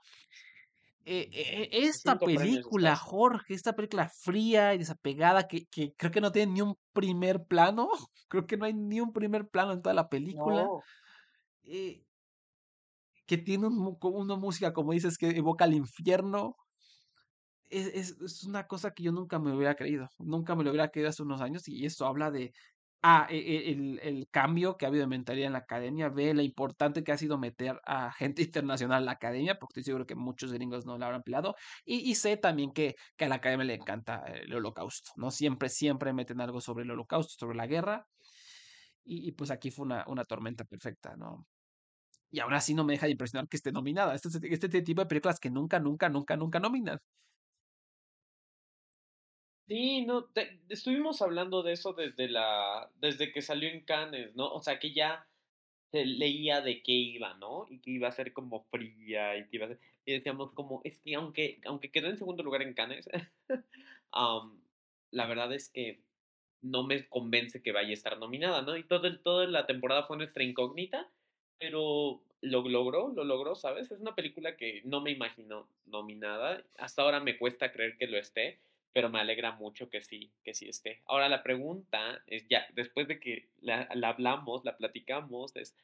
Eh, eh, esta cinco premios película. Jorge, esta película fría y desapegada, que, que creo que no tiene ni un primer plano, creo que no hay ni un primer plano en toda la película, No, eh, que tiene un una música, como dices, que evoca al infierno, es, es- es una cosa que yo nunca me hubiera creído, nunca me lo hubiera creído hace unos años y esto habla de, ah, e- e- el, el cambio que ha habido de mentalidad en la academia, ve lo importante que ha sido meter a gente internacional a la academia, porque estoy seguro que muchos gringos no la habrán pelado, y, y sé también que, que a la academia le encanta el holocausto, ¿no? Siempre, siempre meten algo sobre el holocausto, sobre la guerra, y, y pues aquí fue una, una tormenta perfecta, ¿no? Y ahora sí no me deja de impresionar que esté nominada. Este, este tipo de películas que nunca, nunca, nunca, nunca nominan. Sí, no, estuvimos hablando de eso desde la, desde que salió en Cannes, ¿no? O sea que ya se leía de qué iba, ¿no? Y que iba a ser como fría y que iba a ser, y decíamos como, es que aunque, aunque quedó en segundo lugar en Cannes, la verdad es que no me convence que vaya a estar nominada, ¿no? Y todo el, toda la temporada fue nuestra incógnita, pero lo logró, lo logró, ¿sabes? Es una película que no me imagino nominada. Hasta ahora me cuesta creer que lo esté pero me alegra mucho que sí, que sí esté. Ahora la pregunta es ya, después de que la, hablamos, la platicamos, es,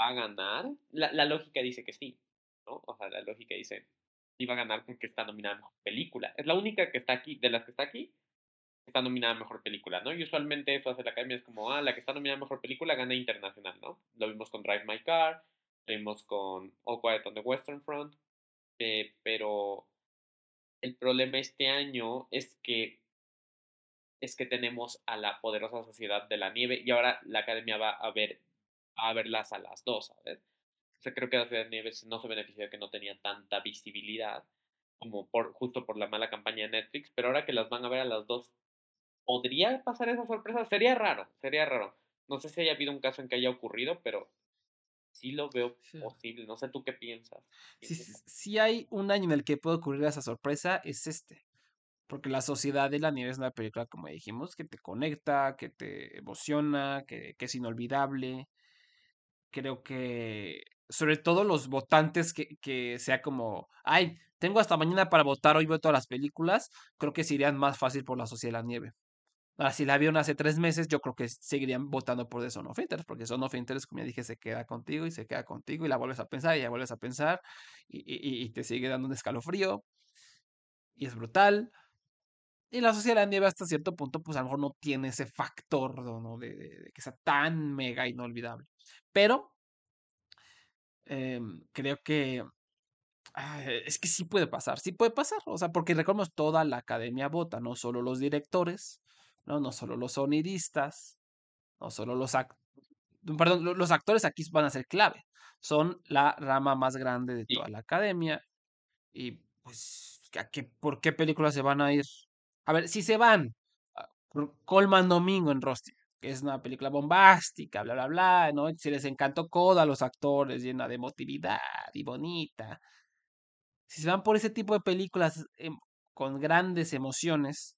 ¿va a ganar? La, la, lógica dice que sí, ¿no? O sea, la lógica dice, sí va a ganar porque está nominada Mejor Película. Es la única que está aquí, de las que está aquí, está nominada Mejor Película, ¿no? Y usualmente eso hace la academia, es como, ah, la que está nominada Mejor Película gana internacional, ¿no? Lo vimos con Drive My Car, lo vimos con All Quiet on the Western Front, eh, pero el problema este año es que es que tenemos a la poderosa sociedad de la nieve y ahora la academia va a ver a verlas a las dos, ¿sabes? O sea, creo que la sociedad de nieve no se benefició de que no tenía tanta visibilidad como por justo por la mala campaña de Netflix, pero ahora que las van a ver a las dos, ¿podría pasar esa sorpresa? Sería raro, sería raro. No sé si haya habido un caso en que haya ocurrido, pero sí lo veo posible. No sé tú qué piensas. Si, hay un año en el que puede ocurrir esa sorpresa, es este. Porque La Sociedad de la Nieve es una película, como dijimos, que te conecta, que te emociona, que, que es inolvidable. Creo que, sobre todo los votantes, que, que sea como, ay, tengo hasta mañana para votar, hoy veo todas las películas, creo que se irían más fácil por La Sociedad de la Nieve. Ahora, si la vieron hace tres meses, yo creo que seguirían votando por The Son of Interest, porque Son of Interest, como ya dije, se queda contigo y se queda contigo y la vuelves a pensar y ya vuelves a pensar y, te sigue dando un escalofrío y es brutal. Y la sociedad de la nieve hasta cierto punto, pues a lo mejor no tiene ese factor ¿no? de, que sea tan mega inolvidable. Pero em, creo que es que sí puede pasar, sí puede pasar. O sea, porque recordemos, toda la academia vota, no solo los directores, ¿no? No solo los sonidistas, no solo los actores, perdón, los actores aquí van a ser clave. Son la rama más grande de toda la academia. Y pues, qué, ¿por qué películas se van a ir? A ver, si se van, ah, Colman Domingo en Rusty, que es una película bombástica, bla, bla, bla, ¿no? Si les encantó Coda a los actores, llena de emotividad y bonita. Si se van por ese tipo de películas em, con grandes emociones,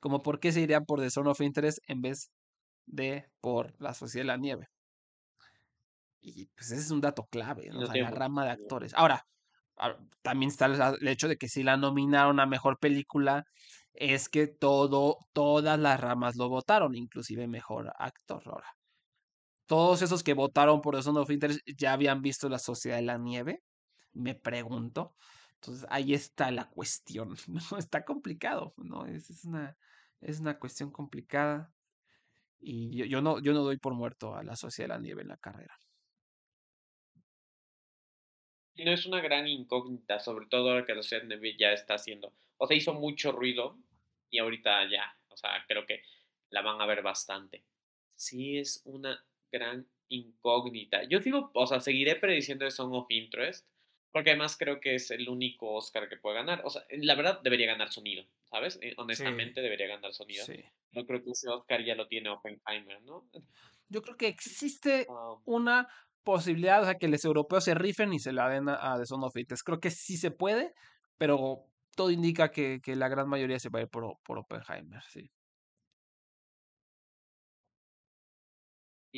como por qué se irían por The Zone of Interest en vez de por La Sociedad de la Nieve. Y pues ese es un dato clave, ¿no? la rama de actores. Ahora, también está el hecho de que si la nominaron a mejor película, es que todo, todas las ramas lo votaron, inclusive mejor actor. Ahora, todos esos que votaron por The Zone of Interest ya habían visto La Sociedad de la Nieve, me pregunto. Entonces ahí está la cuestión, ¿no? Está complicado, ¿no? Es, una, es una cuestión complicada. Y yo, no, yo no doy por muerto a la Sociedad de la Nieve en la carrera. No es una gran incógnita, sobre todo ahora que la Sociedad de la Nieve ya está haciendo. O sea, hizo mucho ruido y ahorita ya, o sea, creo que la van a ver bastante. Sí, es una gran incógnita. Yo digo, o sea, seguiré prediciendo de Song of Interest porque además creo que es el único Oscar que puede ganar. O sea, la verdad debería ganar sonido, ¿sabes? Eh, honestamente debería ganar sonido. No creo que ese Oscar ya lo tiene Oppenheimer, ¿no? Yo creo que existe una posibilidad, o sea, que los europeos se rifen y se la den a, The Son of Creo que sí se puede, pero todo indica que, que la gran mayoría se va a ir por, por Oppenheimer, sí.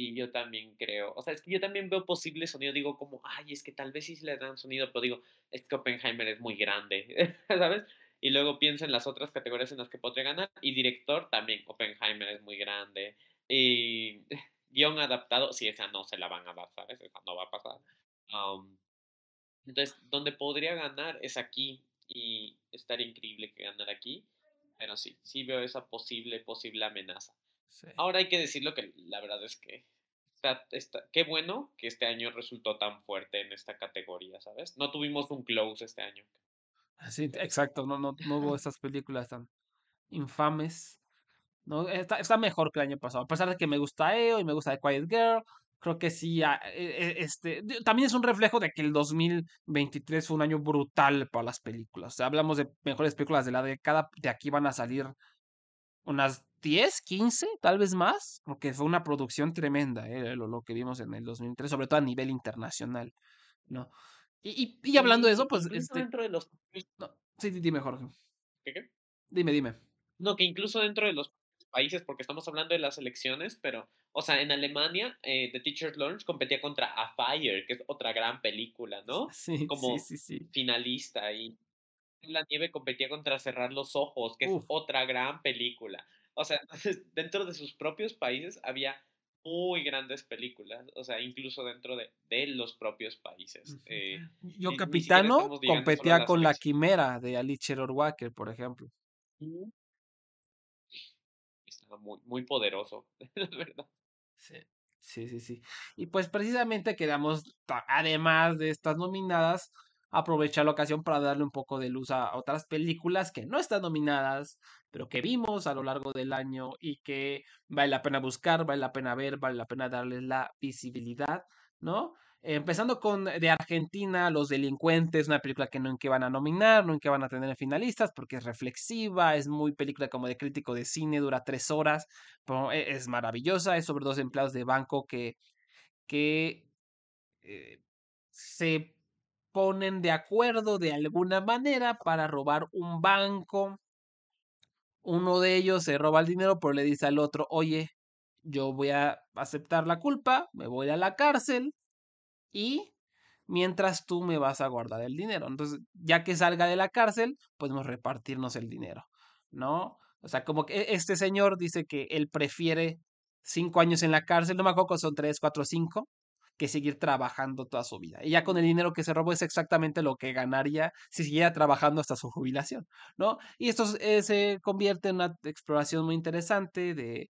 Y yo también creo, o sea, es que yo también veo posible sonido, digo como, ay, es que tal vez sí le dan sonido, pero digo, es que Oppenheimer es muy grande, ¿sabes? Y luego pienso en las otras categorías en las que podría ganar. Y director también, Oppenheimer es muy grande. Y guion adaptado, sí, esa no se la van a dar, ¿sabes? Esa no va a pasar. entonces, donde podría ganar es aquí. Y estaría increíble que ganara aquí. Pero sí, sí veo esa posible, posible amenaza. Ahora hay que decirlo que la verdad es que está, está, qué bueno que este año resultó tan fuerte en esta categoría, ¿sabes? No tuvimos un close este año. Sí, exacto, no, no, no hubo estas películas tan infames. No, está, está, mejor que el año pasado. A pesar de que me gusta EO y me gusta The Quiet Girl, creo que sí, ah, e- e- este, también es un reflejo de que el 2023 fue un año brutal para las películas. O sea, hablamos de mejores películas de la década, de aquí van a salir unas 10, 15, tal vez más, porque fue una producción tremenda, eh, lo, lo que vimos en el 2003, sobre todo a nivel internacional, ¿no? Y, y, y hablando de eso, pues, este, dentro de los... no, sí, dime, Jorge, ¿Qué, qué? dime, dime. No, que incluso dentro de los países, porque estamos hablando de las elecciones, pero, o sea, en Alemania, eh, The Teacher's Lounge competía contra A Fire, que es otra gran película, ¿no? Sí, Como sí, sí. finalista, y La Nieve competía contra Cerrar los Ojos, que es otra gran película. O sea, entonces, dentro de sus propios países había muy grandes películas, o sea, incluso dentro de, de los propios países. Eh, Yo Capitano competía con la. Quimera de Alice Walker, por ejemplo. Estaba muy, muy poderoso, la verdad. Sí. Sí, sí, sí. Y pues precisamente quedamos, además de estas nominadas, aprovechar la ocasión para darle un poco de luz a otras películas que no están nominadas, pero que vimos a lo largo del año y que vale la pena buscar, vale la pena ver, vale la pena darles la visibilidad, ¿no? Empezando con de Argentina, Los Delincuentes, una película que nunca van a nominar, nunca van a tener finalistas porque es reflexiva, es muy película como de crítico de cine, dura tres horas, e- es maravillosa, es sobre dos empleados de banco que, que eh, se ponen de acuerdo de alguna manera para robar un banco. Uno de ellos se roba el dinero, pero le dice al otro, oye, yo voy a aceptar la culpa, me voy a la cárcel y mientras tú me vas a guardar el dinero. Entonces, ya que salga de la cárcel, podemos repartirnos el dinero, ¿no? O sea, como que e- este señor dice que él prefiere cinco años en la cárcel, no me acuerdo son tres, cuatro, cinco, que seguir trabajando toda su vida. Y ya con el dinero que se robó es exactamente lo que ganaría si siguiera trabajando hasta su jubilación, ¿no? Y esto eh, se convierte en una exploración muy interesante de,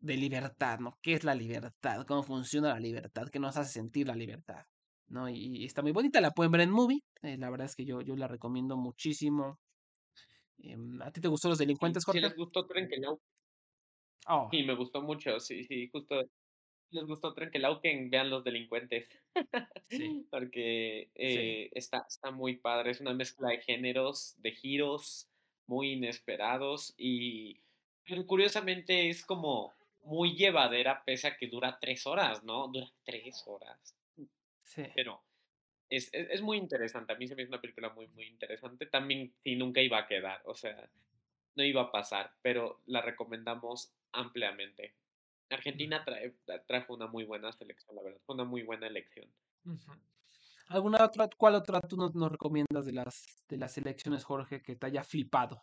de libertad, ¿no? ¿Qué es la libertad? ¿Cómo funciona la libertad? ¿Qué nos hace sentir la libertad? ¿No? Y, y está muy bonita, la pueden ver en movie. eh, la verdad es que yo, yo la recomiendo muchísimo. Em, ¿A ti te gustó los Sí, delincuentes, si Jorge? les gustó Trenquelau, Oh, sí, me gustó mucho, sí, sí, justo les gustó Trenquelauquen, vean Los Delincuentes. sí, Porque sí. eh, está, está muy padre, es una mezcla de géneros, de giros muy inesperados y pero curiosamente es como muy llevadera pese a que dura tres horas, ¿no? Dura tres horas, Sí. pero es, es, es muy interesante, a mí se me hizo una película muy, muy interesante, también sí, nunca iba a quedar, o sea, no iba a pasar, pero la recomendamos ampliamente. Argentina trae- trajo una muy buena selección, la verdad, fue una muy buena elección. ¿Alguna otra, cuál otra tú nos, nos recomiendas de las, de las selecciones, Jorge, que te haya flipado?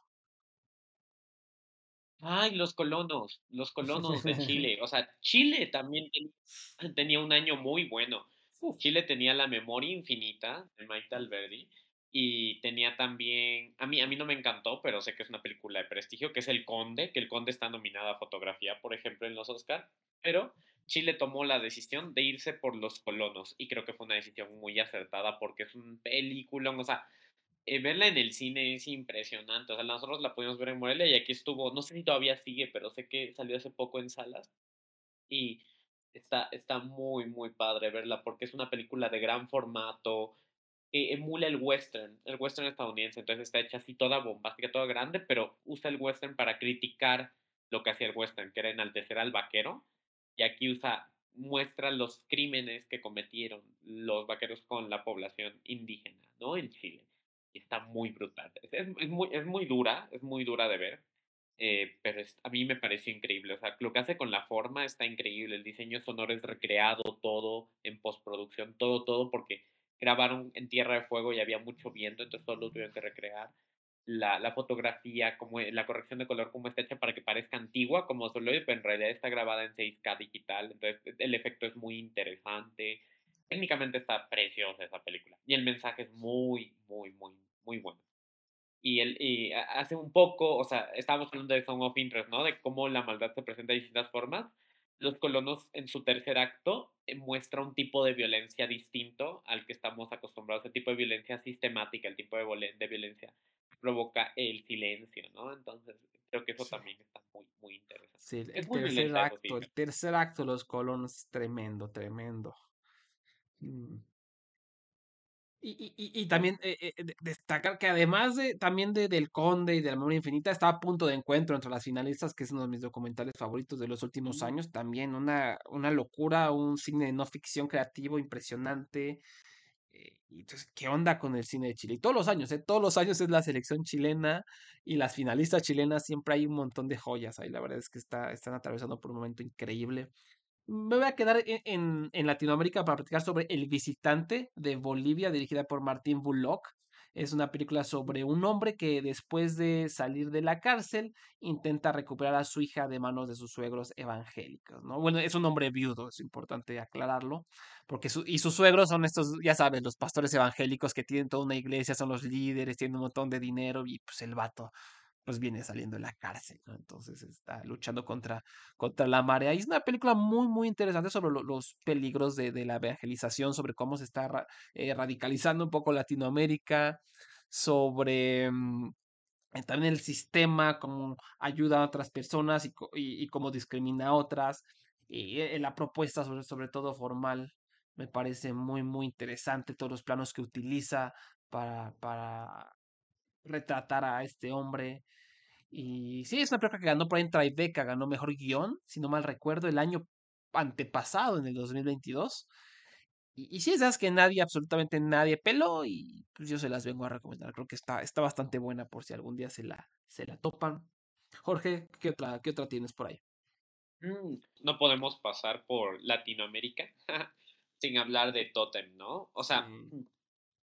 Ay, los colonos, los colonos de Chile. O sea, Chile también ten- tenía un año muy bueno. Uf, Chile tenía La Memoria Infinita de Maite Alberdi y tenía también, a mí, a mí no me encantó, pero sé que es una película de prestigio, que es El Conde, que El Conde está nominada a fotografía, por ejemplo, en los Oscar, pero Chile tomó la decisión de irse por los colonos y creo que fue una decisión muy acertada porque es un película, o sea, eh, verla en el cine es impresionante. O sea, nosotros la pudimos ver en Morelia y aquí estuvo, no sé si todavía sigue, pero sé que salió hace poco en salas y está, está muy, muy padre verla porque es una película de gran formato que emula el western, el western estadounidense. Entonces está hecha así toda bombástica, toda grande, pero usa el western para criticar lo que hacía el western, que era enaltecer al vaquero. Y aquí usa, muestra los crímenes que cometieron los vaqueros con la población indígena, ¿no? En Chile. Y está muy brutal. Es- es muy, es muy dura, es muy dura de ver. eh, pero es- a mí me pareció increíble. O sea, lo que hace con la forma está increíble. El diseño sonoro es recreado todo en postproducción, todo, todo, porque grabaron en Tierra de Fuego y había mucho viento, entonces todo lo tuvieron que recrear. La, fotografía, como la corrección de color, como está hecha para que parezca antigua, como celuloide, pero en realidad está grabada en 6K digital, entonces el efecto es muy interesante. Técnicamente está preciosa esa película. Y el mensaje es muy, muy, muy, muy bueno. Y, el, y ha- hace un poco, o sea, estábamos hablando de Song of Interest, ¿no? De cómo la maldad se presenta de distintas formas. Los colonos en su tercer acto eh, muestra un tipo de violencia distinto al que estamos acostumbrados, el tipo de violencia sistemática, el tipo de, de violencia provoca el silencio, ¿no? Entonces, Creo que eso también está muy, muy interesante. Sí, el, Es tercer violenta acto, el tercer acto, los colonos, tremendo, tremendo. Mm. Y, y, y- también eh, eh, de- destacar que además de también de del Conde y de la Memoria Infinita, está a punto de encuentro entre las finalistas, que es uno de mis documentales favoritos de los últimos años. También una, una locura, un cine de no ficción creativo impresionante. eh, y entonces, ¿qué onda con el cine de Chile? Y todos los años, ¿eh? Todos los años es la selección chilena y las finalistas chilenas, siempre hay un montón de joyas ahí. La verdad es que está, están atravesando por un momento increíble. Me voy a quedar en, en- en Latinoamérica para platicar sobre El Visitante de Bolivia, dirigida por Martín Bullock. Es una película sobre un hombre que después de salir de la cárcel intenta recuperar a su hija de manos de sus suegros evangélicos, ¿no? Bueno, es un hombre viudo, es importante aclararlo, porque su, y sus suegros son estos, ya sabes, los pastores evangélicos que tienen toda una iglesia, son los líderes, tienen un montón de dinero y pues el vato pues viene saliendo de la cárcel, ¿no? Entonces está luchando contra, contra la marea. Y es una película muy, muy interesante sobre lo- los peligros de, de la evangelización, sobre cómo se está ra- eh, radicalizando un poco Latinoamérica, sobre mm, eh, también el sistema, cómo ayuda a otras personas y, y, y cómo discrimina a otras. Y eh, la propuesta, sobre, sobre todo formal, me parece muy, muy interesante, todos los planos que utiliza para, para retratar a este hombre. Y sí, es una película que ganó por ahí en Tribeca, ganó mejor guion, si no mal recuerdo, el año antepasado, en el 2022. Y, y sí, esas que nadie, absolutamente nadie peló, y pues yo se las vengo a recomendar. Creo que está, está bastante buena por si algún día se la, se la topan. Jorge, ¿qué otra, qué otra tienes por ahí? Mm, No podemos pasar por Latinoamérica sin hablar de Totem, ¿no? O sea, Sí.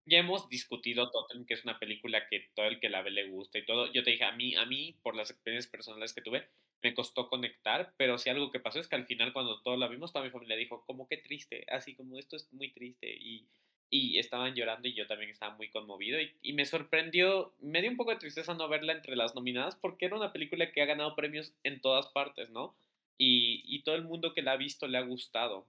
Ya hemos discutido Totem, que es una película que todo el que la ve le gusta y todo. Yo te dije, a mí, a mí, por las experiencias personales que tuve, me costó conectar, pero sí algo que pasó es que al final cuando todos la vimos, toda mi familia dijo, como qué triste, así como esto es muy triste y, y estaban llorando y yo también estaba muy conmovido y, y me sorprendió, me dio un poco de tristeza no verla entre las nominadas porque era una película que ha ganado premios en todas partes, ¿no? Y, y todo el mundo que la ha visto le ha gustado.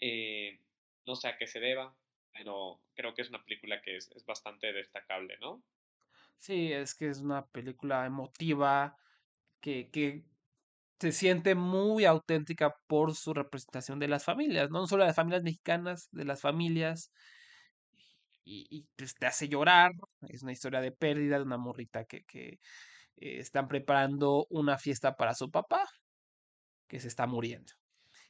Eh, no sé a qué se deba, pero creo que es una película que es, es bastante destacable, ¿no? Sí, es que es una película emotiva que, que se siente muy auténtica por su representación de las familias, no solo de las familias mexicanas, de las familias, y, y, pues te hace llorar. Es una historia de pérdida de una morrita que, que eh, están preparando una fiesta para su papá, que se está muriendo.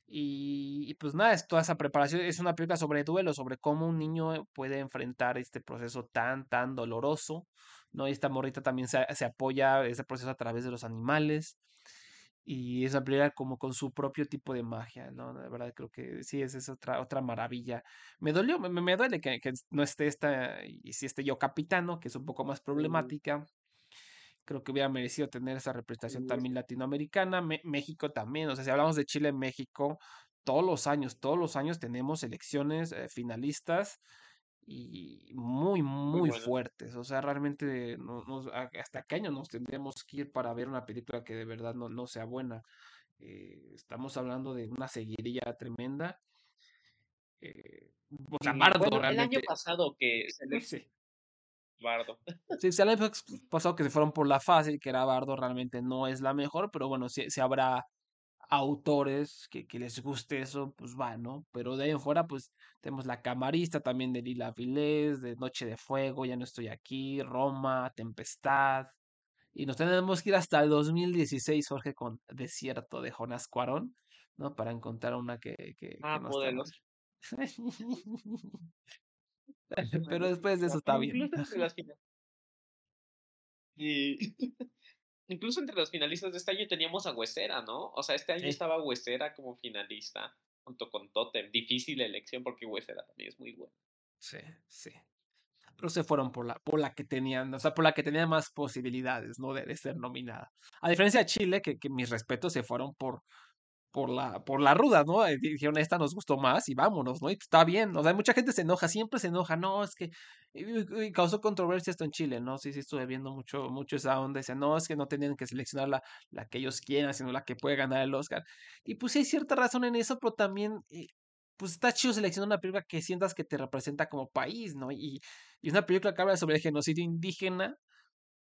Y, y pues nada, es toda esa preparación es una película sobre duelo, sobre cómo un niño puede enfrentar este proceso tan, tan doloroso, ¿no? Y esta morrita también se, se apoya ese proceso a través de los animales. Y es una película como con su propio tipo de magia, ¿no? La verdad creo que sí, esa es otra, otra maravilla. Me dolió, me, me duele que, que no esté esta, y si esté yo capitano, que es un poco más problemática. Creo que hubiera merecido tener esa representación también latinoamericana. Me- México también, o sea, si hablamos de Chile, México, todos los años, todos los años tenemos elecciones eh, finalistas y muy, Muy fuertes. O sea, realmente no- hasta qué año nos tendríamos que ir para ver una película que de verdad no, no sea buena. Eh, estamos hablando de una seguidilla tremenda. Eh, o sea, Y Bardo bueno, el año pasado que se le Sí. Bardo. Sí, si el año pasado que se fueron por la fácil, que era Bardo, realmente no es la mejor, pero bueno, si, si habrá autores que, que les guste eso, pues va, ¿no? Pero de ahí en fuera, pues tenemos La Camarista también de Lila Vilés, de Noche de Fuego, Ya no estoy aquí, Roma, Tempestad. Y nos tenemos que ir hasta el 2016, Jorge, con Desierto de Jonás Cuarón, ¿no? Para encontrar una que, que, que Ah, no mal. poderoso. Pero después de eso está bien. Incluso entre las Sí. Incluso entre los finalistas de este año teníamos a Huesera, ¿no? O sea, este año Sí. estaba Huesera como finalista junto con Totem. Difícil elección porque Huesera también es muy bueno. Sí, sí. Pero se fueron por la, por la que tenían, o sea, por la que tenía más posibilidades, ¿no? De, de ser nominada. A diferencia de Chile, que, que mis respetos se fueron por, por la, por la ruda, ¿no? Eh, Dijeron, esta nos gustó más y vámonos, ¿no? Y pues, está bien, o sea, mucha gente se enoja, siempre se enoja, no, es que y- causó controversia esto en Chile, ¿no? Sí, sí, estuve viendo mucho, mucho esa onda, decían, no, es que no tenían que seleccionar la, la que ellos quieran, sino la que puede ganar el Oscar. Y pues sí hay cierta razón en eso, pero también, eh, pues está chido seleccionar una película que sientas que te representa como país, ¿no? Y, y una película que habla sobre el genocidio indígena,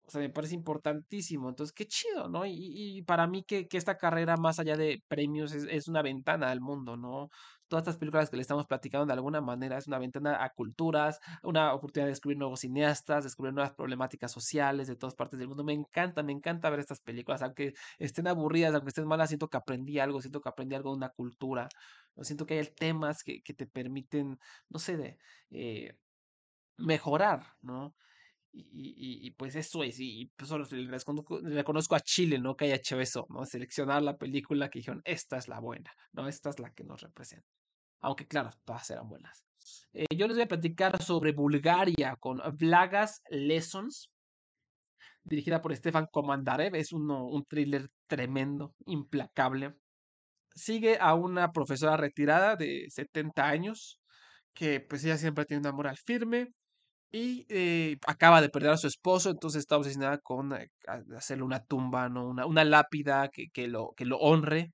O sea, me parece importantísimo. Entonces, qué chido, ¿no? Y, y para mí que, que esta carrera, más allá de premios, es, es una ventana al mundo, ¿no? Todas estas películas que le estamos platicando de alguna manera es una ventana a culturas, una oportunidad de descubrir nuevos cineastas, descubrir nuevas problemáticas sociales de todas partes del mundo. Me encanta, me encanta ver estas películas, aunque estén aburridas, aunque estén malas, siento que aprendí algo, siento que aprendí algo de una cultura, siento que hay temas que, que te permiten, no sé, de... Eh, mejorar, ¿no? Y, pues eso es, y pues solo le reconozco, reconozco a Chile, ¿no? Que haya hecho eso, ¿no? Seleccionar la película que dijeron, esta es la buena, ¿no? Esta es la que nos representa. Aunque claro, todas eran buenas. Eh, yo les voy a platicar sobre Bulgaria con Vlagas Lessons, dirigida por Stefan Komandarev. Es uno, un thriller tremendo, implacable. Sigue a una profesora retirada de 70 años, que pues ella siempre tiene una moral firme, y eh, acaba de perder a su esposo, entonces está obsesionada con eh, hacerle una tumba, ¿no? Una, una lápida que, que, lo, que lo honre.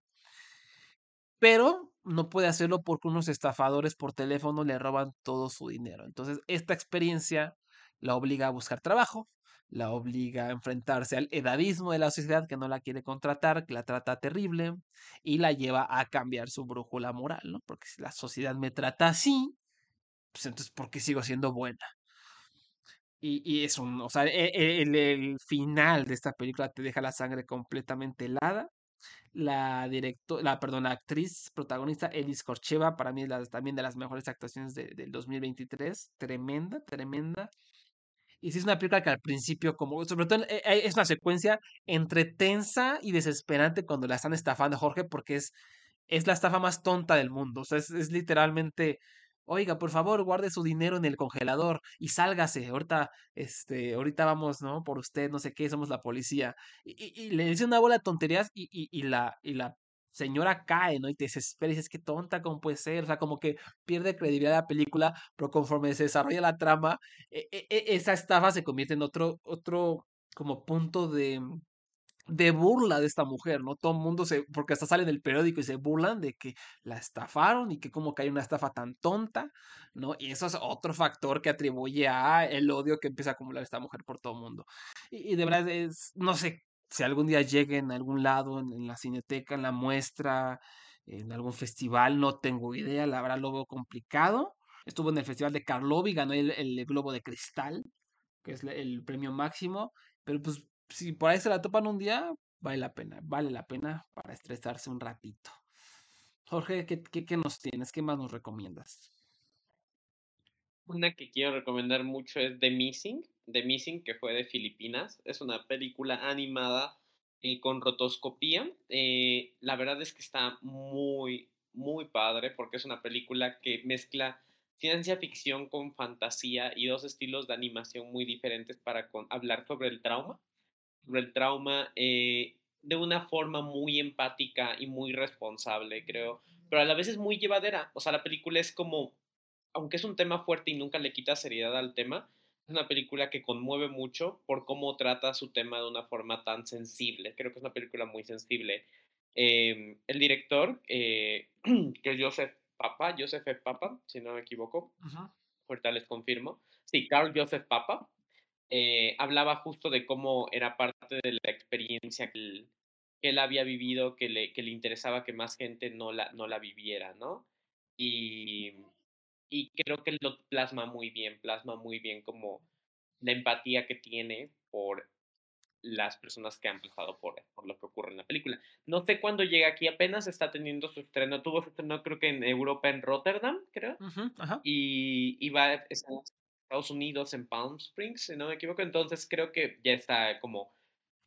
Pero no puede hacerlo porque unos estafadores por teléfono le roban todo su dinero. Entonces, esta experiencia la obliga a buscar trabajo, la obliga a enfrentarse al edadismo de la sociedad que no la quiere contratar, que la trata terrible, y la lleva a cambiar su brújula moral, ¿no? Porque si la sociedad me trata así, pues entonces, ¿por qué sigo siendo buena? Y, y es un, o sea, e, e, el, el, final de esta película te deja la sangre completamente helada. La directo, la, perdón, la actriz protagonista Elis Korcheva, para mí es también de las mejores actuaciones de, del 2023. Tremenda, tremenda. Y sí es una película que al principio, como, sobre todo, e, es una secuencia entre tensa y desesperante cuando la están estafando Jorge, porque es, es la estafa más tonta del mundo. O sea, es, es literalmente oiga, por favor, guarde su dinero en el congelador y sálgase, ahorita, este, ahorita vamos, ¿no? Por usted, no sé qué, somos la policía. Y, le dice una bola de tonterías y la señora cae, ¿no? Y te desespera y dices, qué tonta, ¿cómo puede ser? O sea, como que pierde credibilidad la película, pero conforme se desarrolla la trama, e, e, e, esa estafa se convierte en otro, otro como punto de, de burla de esta mujer, ¿no? Todo el mundo se, porque hasta sale en el periódico y se burlan de que la estafaron y que como que hay una estafa tan tonta, ¿no? Y eso es otro factor que atribuye a el odio que empieza a acumular esta mujer por todo el mundo. Y, de verdad es, no sé si algún día llegue en algún lado, en, la cineteca, en la muestra, en algún festival, no tengo idea, la verdad lo complicado. Estuvo en el festival de Karlovy, ganó el, el Globo de Cristal, que es el premio máximo, pero pues si por ahí se la topan un día, vale la pena, vale la pena para estresarse un ratito. Jorge, ¿qué, qué, qué nos tienes? ¿Qué más nos recomiendas? Una que quiero recomendar mucho es The Missing, The Missing, que fue de Filipinas. Es una película animada eh, con rotoscopía. Eh, la verdad es que está muy, muy padre porque es una película que mezcla ciencia ficción con fantasía y dos estilos de animación muy diferentes para hablar sobre el trauma sobre el trauma eh, de una forma muy empática y muy responsable, creo, pero a la vez es muy llevadera. O sea, la película es como, aunque es un tema fuerte y nunca le quita seriedad al tema, es una película que conmueve mucho por cómo trata su tema de una forma tan sensible. Creo que es una película muy sensible. Eh, el director, eh, que es Joseph Papa, Joseph Papa, si no me equivoco, uh -huh. ahorita les confirmo. Sí, Carl Joseph Papa, eh, hablaba justo de cómo era parte de la experiencia que él, que él había vivido, que le, que le, interesaba que más gente no la, no la viviera, ¿no? Y, y creo que lo plasma muy bien, plasma muy bien como la empatía que tiene por las personas que han pasado por, por lo que ocurre en la película. No sé cuándo llega aquí, apenas está teniendo su estreno, tuvo su estreno creo que en Europa, en Rotterdam, creo, uh -huh, ajá. y, y va, está Estados Unidos, en Palm Springs, si no me equivoco. Entonces creo que ya está como...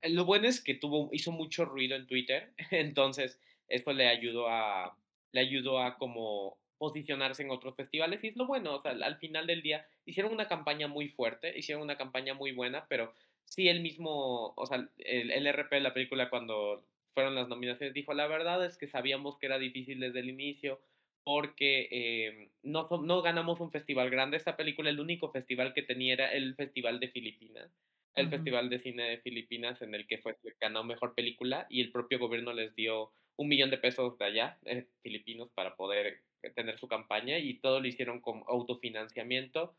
Lo bueno es que tuvo, hizo mucho ruido en Twitter, entonces esto le ayudó a, le ayudó a como posicionarse en otros festivales y es lo bueno, o sea, al final del día hicieron una campaña muy fuerte, hicieron una campaña muy buena, pero sí el mismo, o sea, el, el RP de la película cuando fueron las nominaciones dijo, la verdad es que sabíamos que era difícil desde el inicio, porque eh, no, no ganamos un festival grande. Esta película, el único festival que tenía era el Festival de Filipinas, el uh -huh. Festival de Cine de Filipinas, en el que fue ganó mejor película y el propio gobierno les dio un millón de pesos de allá, eh, filipinos, para poder tener su campaña y todo lo hicieron con autofinanciamiento.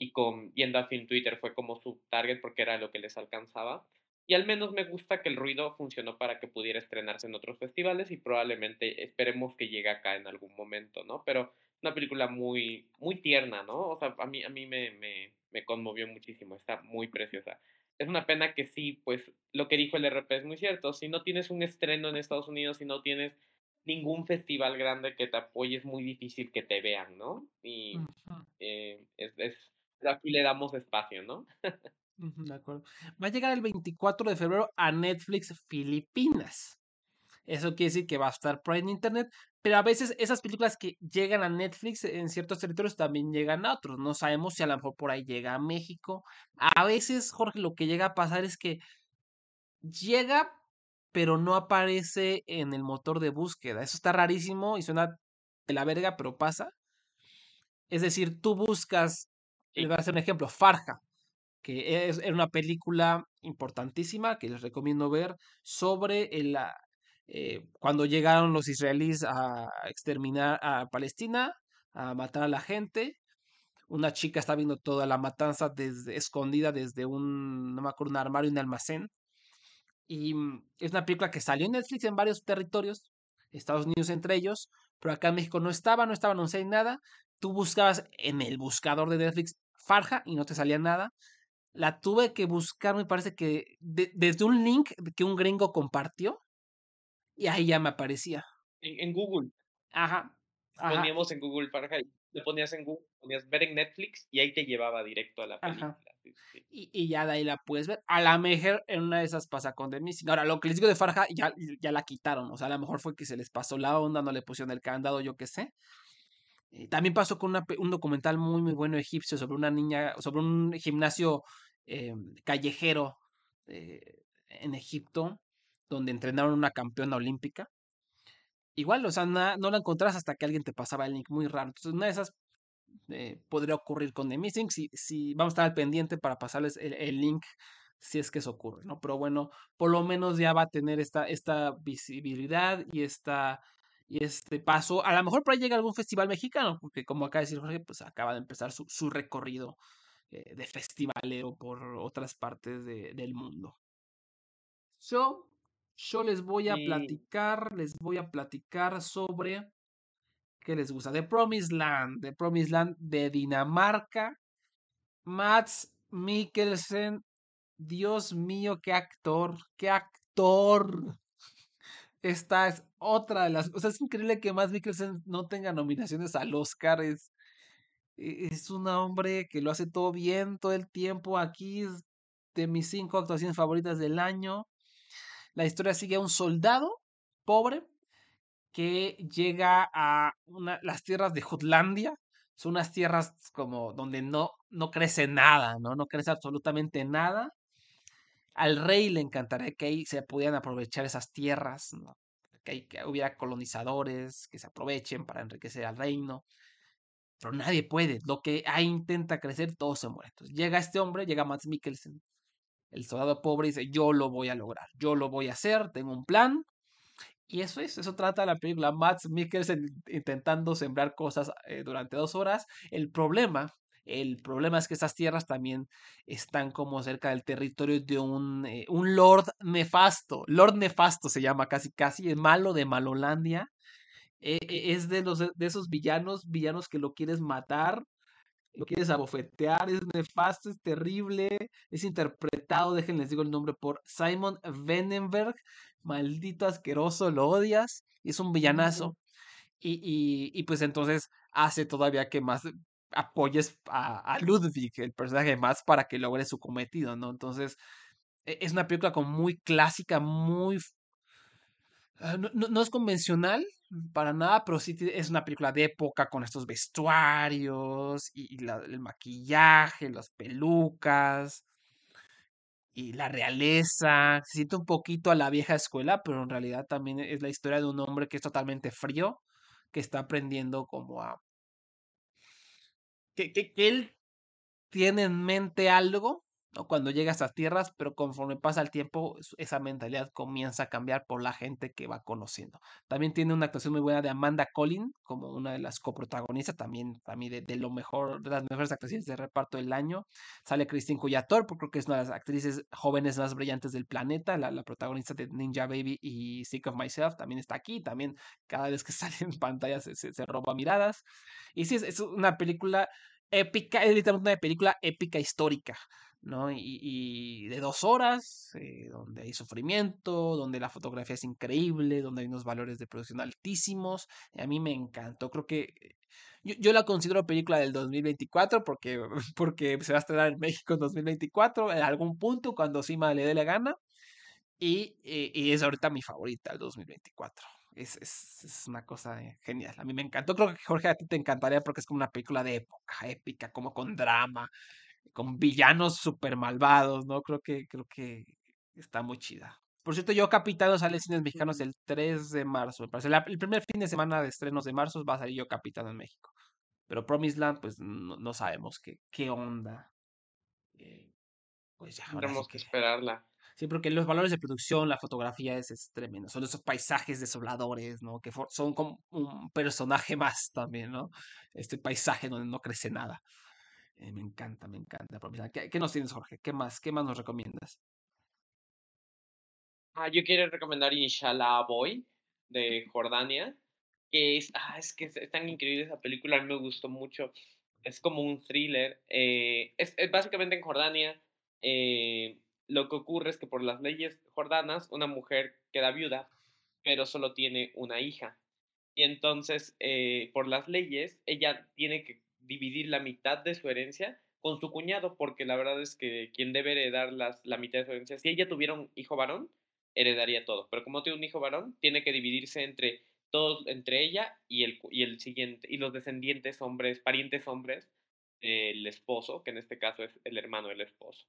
y con viendo a Film Twitter fue como su target porque era lo que les alcanzaba. Y al menos me gusta que el ruido funcionó para que pudiera estrenarse en otros festivales y probablemente esperemos que llegue acá en algún momento, ¿no? Pero una película muy, muy tierna, ¿no? O sea, a mí, a mí me, me, me conmovió muchísimo, está muy preciosa. Es una pena que sí, pues lo que dijo el RP es muy cierto, si no tienes un estreno en Estados Unidos, si no tienes ningún festival grande que te apoye, es muy difícil que te vean, ¿no? Y eh, es, es, aquí le damos espacio, ¿no? De acuerdo. Va a llegar el 24 de febrero a Netflix Filipinas. Eso quiere decir que va a estar por en Internet, pero a veces esas películas que llegan a Netflix en ciertos territorios también llegan a otros. No sabemos si a lo mejor por ahí llega a México. A veces, Jorge, lo que llega a pasar es que llega, pero no aparece en el motor de búsqueda. Eso está rarísimo y suena de la verga, pero pasa. Es decir, tú buscas, le voy a hacer un ejemplo, Farja que es, una película importantísima que les recomiendo ver sobre el, ah, eh, cuando llegaron los israelíes a exterminar a Palestina, a matar a la gente. Una chica está viendo toda la matanza escondida desde un, no me acuerdo, un armario, un almacén. Y mm, es una película que salió en Netflix en varios territorios, Estados Unidos entre ellos, pero acá en México no estaba, no estaba, no sé nada. Tú buscabas en el buscador de Netflix Farja y no te salía nada la tuve que buscar, me parece que desde un link que un gringo compartió y ahí ya me aparecía. En, Google. Ajá, Poníamos en Google para le ponías en Google, ponías ver en Netflix y ahí te llevaba directo a la película. Y, y, ya de ahí la puedes ver. A la mejor en una de esas pasa con The Missing. Ahora, lo que les digo de Farja ya, ya la quitaron. O sea, a lo mejor fue que se les pasó la onda, no le pusieron el candado, yo qué sé. Eh, también pasó con un documental muy, muy bueno egipcio sobre una niña, sobre un gimnasio eh, callejero eh, en Egipto, donde entrenaron una campeona olímpica. Igual, o sea, no la encontrás hasta que alguien te pasaba el link, muy raro. Entonces, una de esas podría ocurrir con The Missing. Si, si vamos a estar al pendiente para pasarles el, link si es que eso ocurre, ¿no? Pero bueno, por lo menos ya va a tener esta, esta visibilidad y esta y este paso. A lo mejor por ahí llega algún festival mexicano, porque como acaba de decir Jorge, pues acaba de empezar su, su recorrido eh, de festivaleo por otras partes de, del mundo. Yo, yo les voy a platicar, les voy a platicar sobre qué les gusta. The Promised Land, The Promised Land de Dinamarca. Mats Mikkelsen, Dios mío, qué actor, qué actor. Esta es otra de las. O sea, es increíble que Mats Mikkelsen no tenga nominaciones al Oscar. Es, e-, es un hombre que lo hace todo bien todo el tiempo. Aquí es de mis cinco actuaciones favoritas del año. La historia sigue a un soldado pobre que llega a una, las tierras de Jutlandia. Son unas tierras como donde no, no crece nada, ¿no? No crece absolutamente nada. Al rey le encantaría que ahí se pudieran aprovechar esas tierras, que, que hubiera colonizadores que se aprovechen para enriquecer al reino pero nadie puede. Lo que ahí intenta crecer, todo se muere. Entonces llega este hombre, llega Max Mikkelsen, el soldado pobre, y dice, yo lo voy a lograr, yo lo voy a hacer, tengo un plan. Y eso es, eso trata la película Max Mikkelsen intentando sembrar cosas eh, durante dos horas. El problema, el problema es que estas tierras también están como cerca del territorio de un, eh, un Lord Nefasto. Lord Nefasto se llama casi, casi, el malo de Malolandia e, e, es de, los, de esos villanos, villanos que lo quieres matar, lo quieres abofetear, es nefasto, es terrible, es interpretado, déjenles digo el nombre, por Simon Venenberg, maldito asqueroso, lo odias, es un villanazo. Y, y, y pues entonces hace todavía que más apoyes a, Ludwig, el personaje más, para que logre su cometido, ¿no? Entonces, e, es una película como muy clásica, muy... Ah, no, no es convencional, para nada, pero sí es una película de época con estos vestuarios y, el maquillaje, las pelucas y la realeza. Se siente un poquito a la vieja escuela, pero en realidad también es la historia de un hombre que es totalmente frío, que está aprendiendo como a... que, que, que él tiene en mente algo, cuando llega a estas tierras, pero conforme pasa el tiempo, esa mentalidad comienza a cambiar por la gente que va conociendo. También tiene una actuación muy buena de Amanda Collin como una de las coprotagonistas, también para mí de, lo mejor, de las mejores actuaciones de reparto del año. Sale Christine Cuyator, porque creo que es una de las actrices jóvenes más brillantes del planeta, la, la protagonista de Ninja Baby y Sick of Myself, también está aquí, también cada vez que sale en pantalla se, se, roba miradas. Y sí, es, es una película épica, es literalmente una película épica histórica. ¿No? Y, de dos horas, eh, donde hay sufrimiento, donde la fotografía es increíble, donde hay unos valores de producción altísimos. a mí me encantó, creo que yo, yo, la considero película del 2024 porque, porque se va a estrenar en México en 2024, en algún punto, cuando Sima le dé la gana. Y, eh, y, es ahorita mi favorita, el 2024. Es, es, es, una cosa eh, genial. A mí me encantó. Creo que Jorge a ti te encantaría porque es como una película de época, épica, como con drama, con villanos super malvados, ¿no? Creo que, creo que está muy chida. Por cierto, yo Capitano sale en cines mexicanos el 3 de marzo. Me parece. el primer fin de semana de estrenos de marzo va a salir yo Capitano en México. Pero Promised Land, pues no, sabemos qué, qué onda. Eh, pues ya, Tendremos que, esperarla. Sí, porque los valores de producción, la fotografía es, es tremendo. Son esos paisajes desoladores, ¿no? Que son como un personaje más también, ¿no? Este paisaje donde no crece nada. Eh, me encanta, me encanta. ¿Qué, ¿Qué, nos tienes, Jorge? ¿Qué más, ¿Qué más nos recomiendas? Ah, yo quiero recomendar Inshallah Boy de Jordania, que es, ah, es que es, tan increíble esa película, a mí me gustó mucho. Es como un thriller. Eh, es, es, básicamente en Jordania. Eh, lo que ocurre es que por las leyes jordanas, una mujer queda viuda, pero solo tiene una hija. Y entonces, por las leyes, ella tiene que dividir la mitad de su herencia con su cuñado, porque la verdad es que quien debe heredar las, la mitad de su herencia, si ella tuviera un hijo varón, heredaría todo, pero como tiene un hijo varón, tiene que dividirse entre todos, entre ella y el, y el siguiente, y los descendientes hombres, parientes hombres del esposo, que en este caso es el hermano del esposo.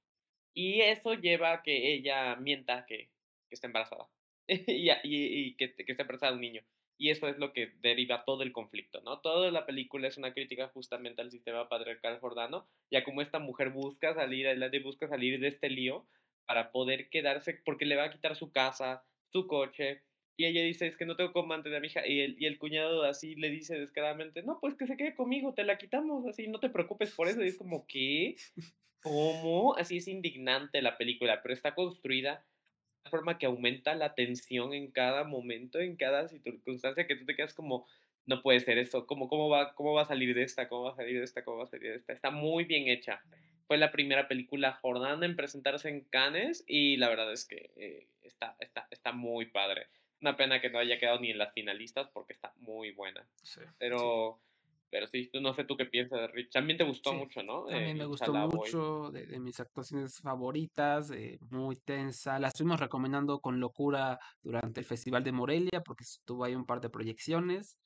Y eso lleva a que ella mienta que, que está embarazada y, y, que, que está embarazada un niño y eso es lo que deriva todo el conflicto, ¿no? Toda la película es una crítica justamente al sistema patriarcal jordano, ya como esta mujer busca salir adelante, busca salir de este lío para poder quedarse, porque le va a quitar su casa, su coche, y ella dice, es que no tengo cómo mantener a mi hija, y el, y el cuñado así le dice descaradamente, no, pues que se quede conmigo, te la quitamos, así, no te preocupes por eso, y es como, ¿qué? ¿Cómo? Así es indignante la película, pero está construida forma que aumenta la tensión en cada momento, en cada circunstancia, que tú te quedas como, no puede ser eso, ¿cómo, cómo, va, cómo va a salir de esta? ¿Cómo va a salir de esta? ¿Cómo va a salir de esta? Está muy bien hecha. Fue la primera película jordana en presentarse en Cannes y la verdad es que eh, está, está, está muy padre. Una pena que no haya quedado ni en las finalistas porque está muy buena. Pero... Pero sí, no sé tú qué piensas, Rich. También te gustó mucho, ¿no? También me gustó mucho, de, mis actuaciones favoritas, eh, muy tensa. La estuvimos recomendando con locura durante el Festival de Morelia, porque estuvo ahí un par de proyecciones.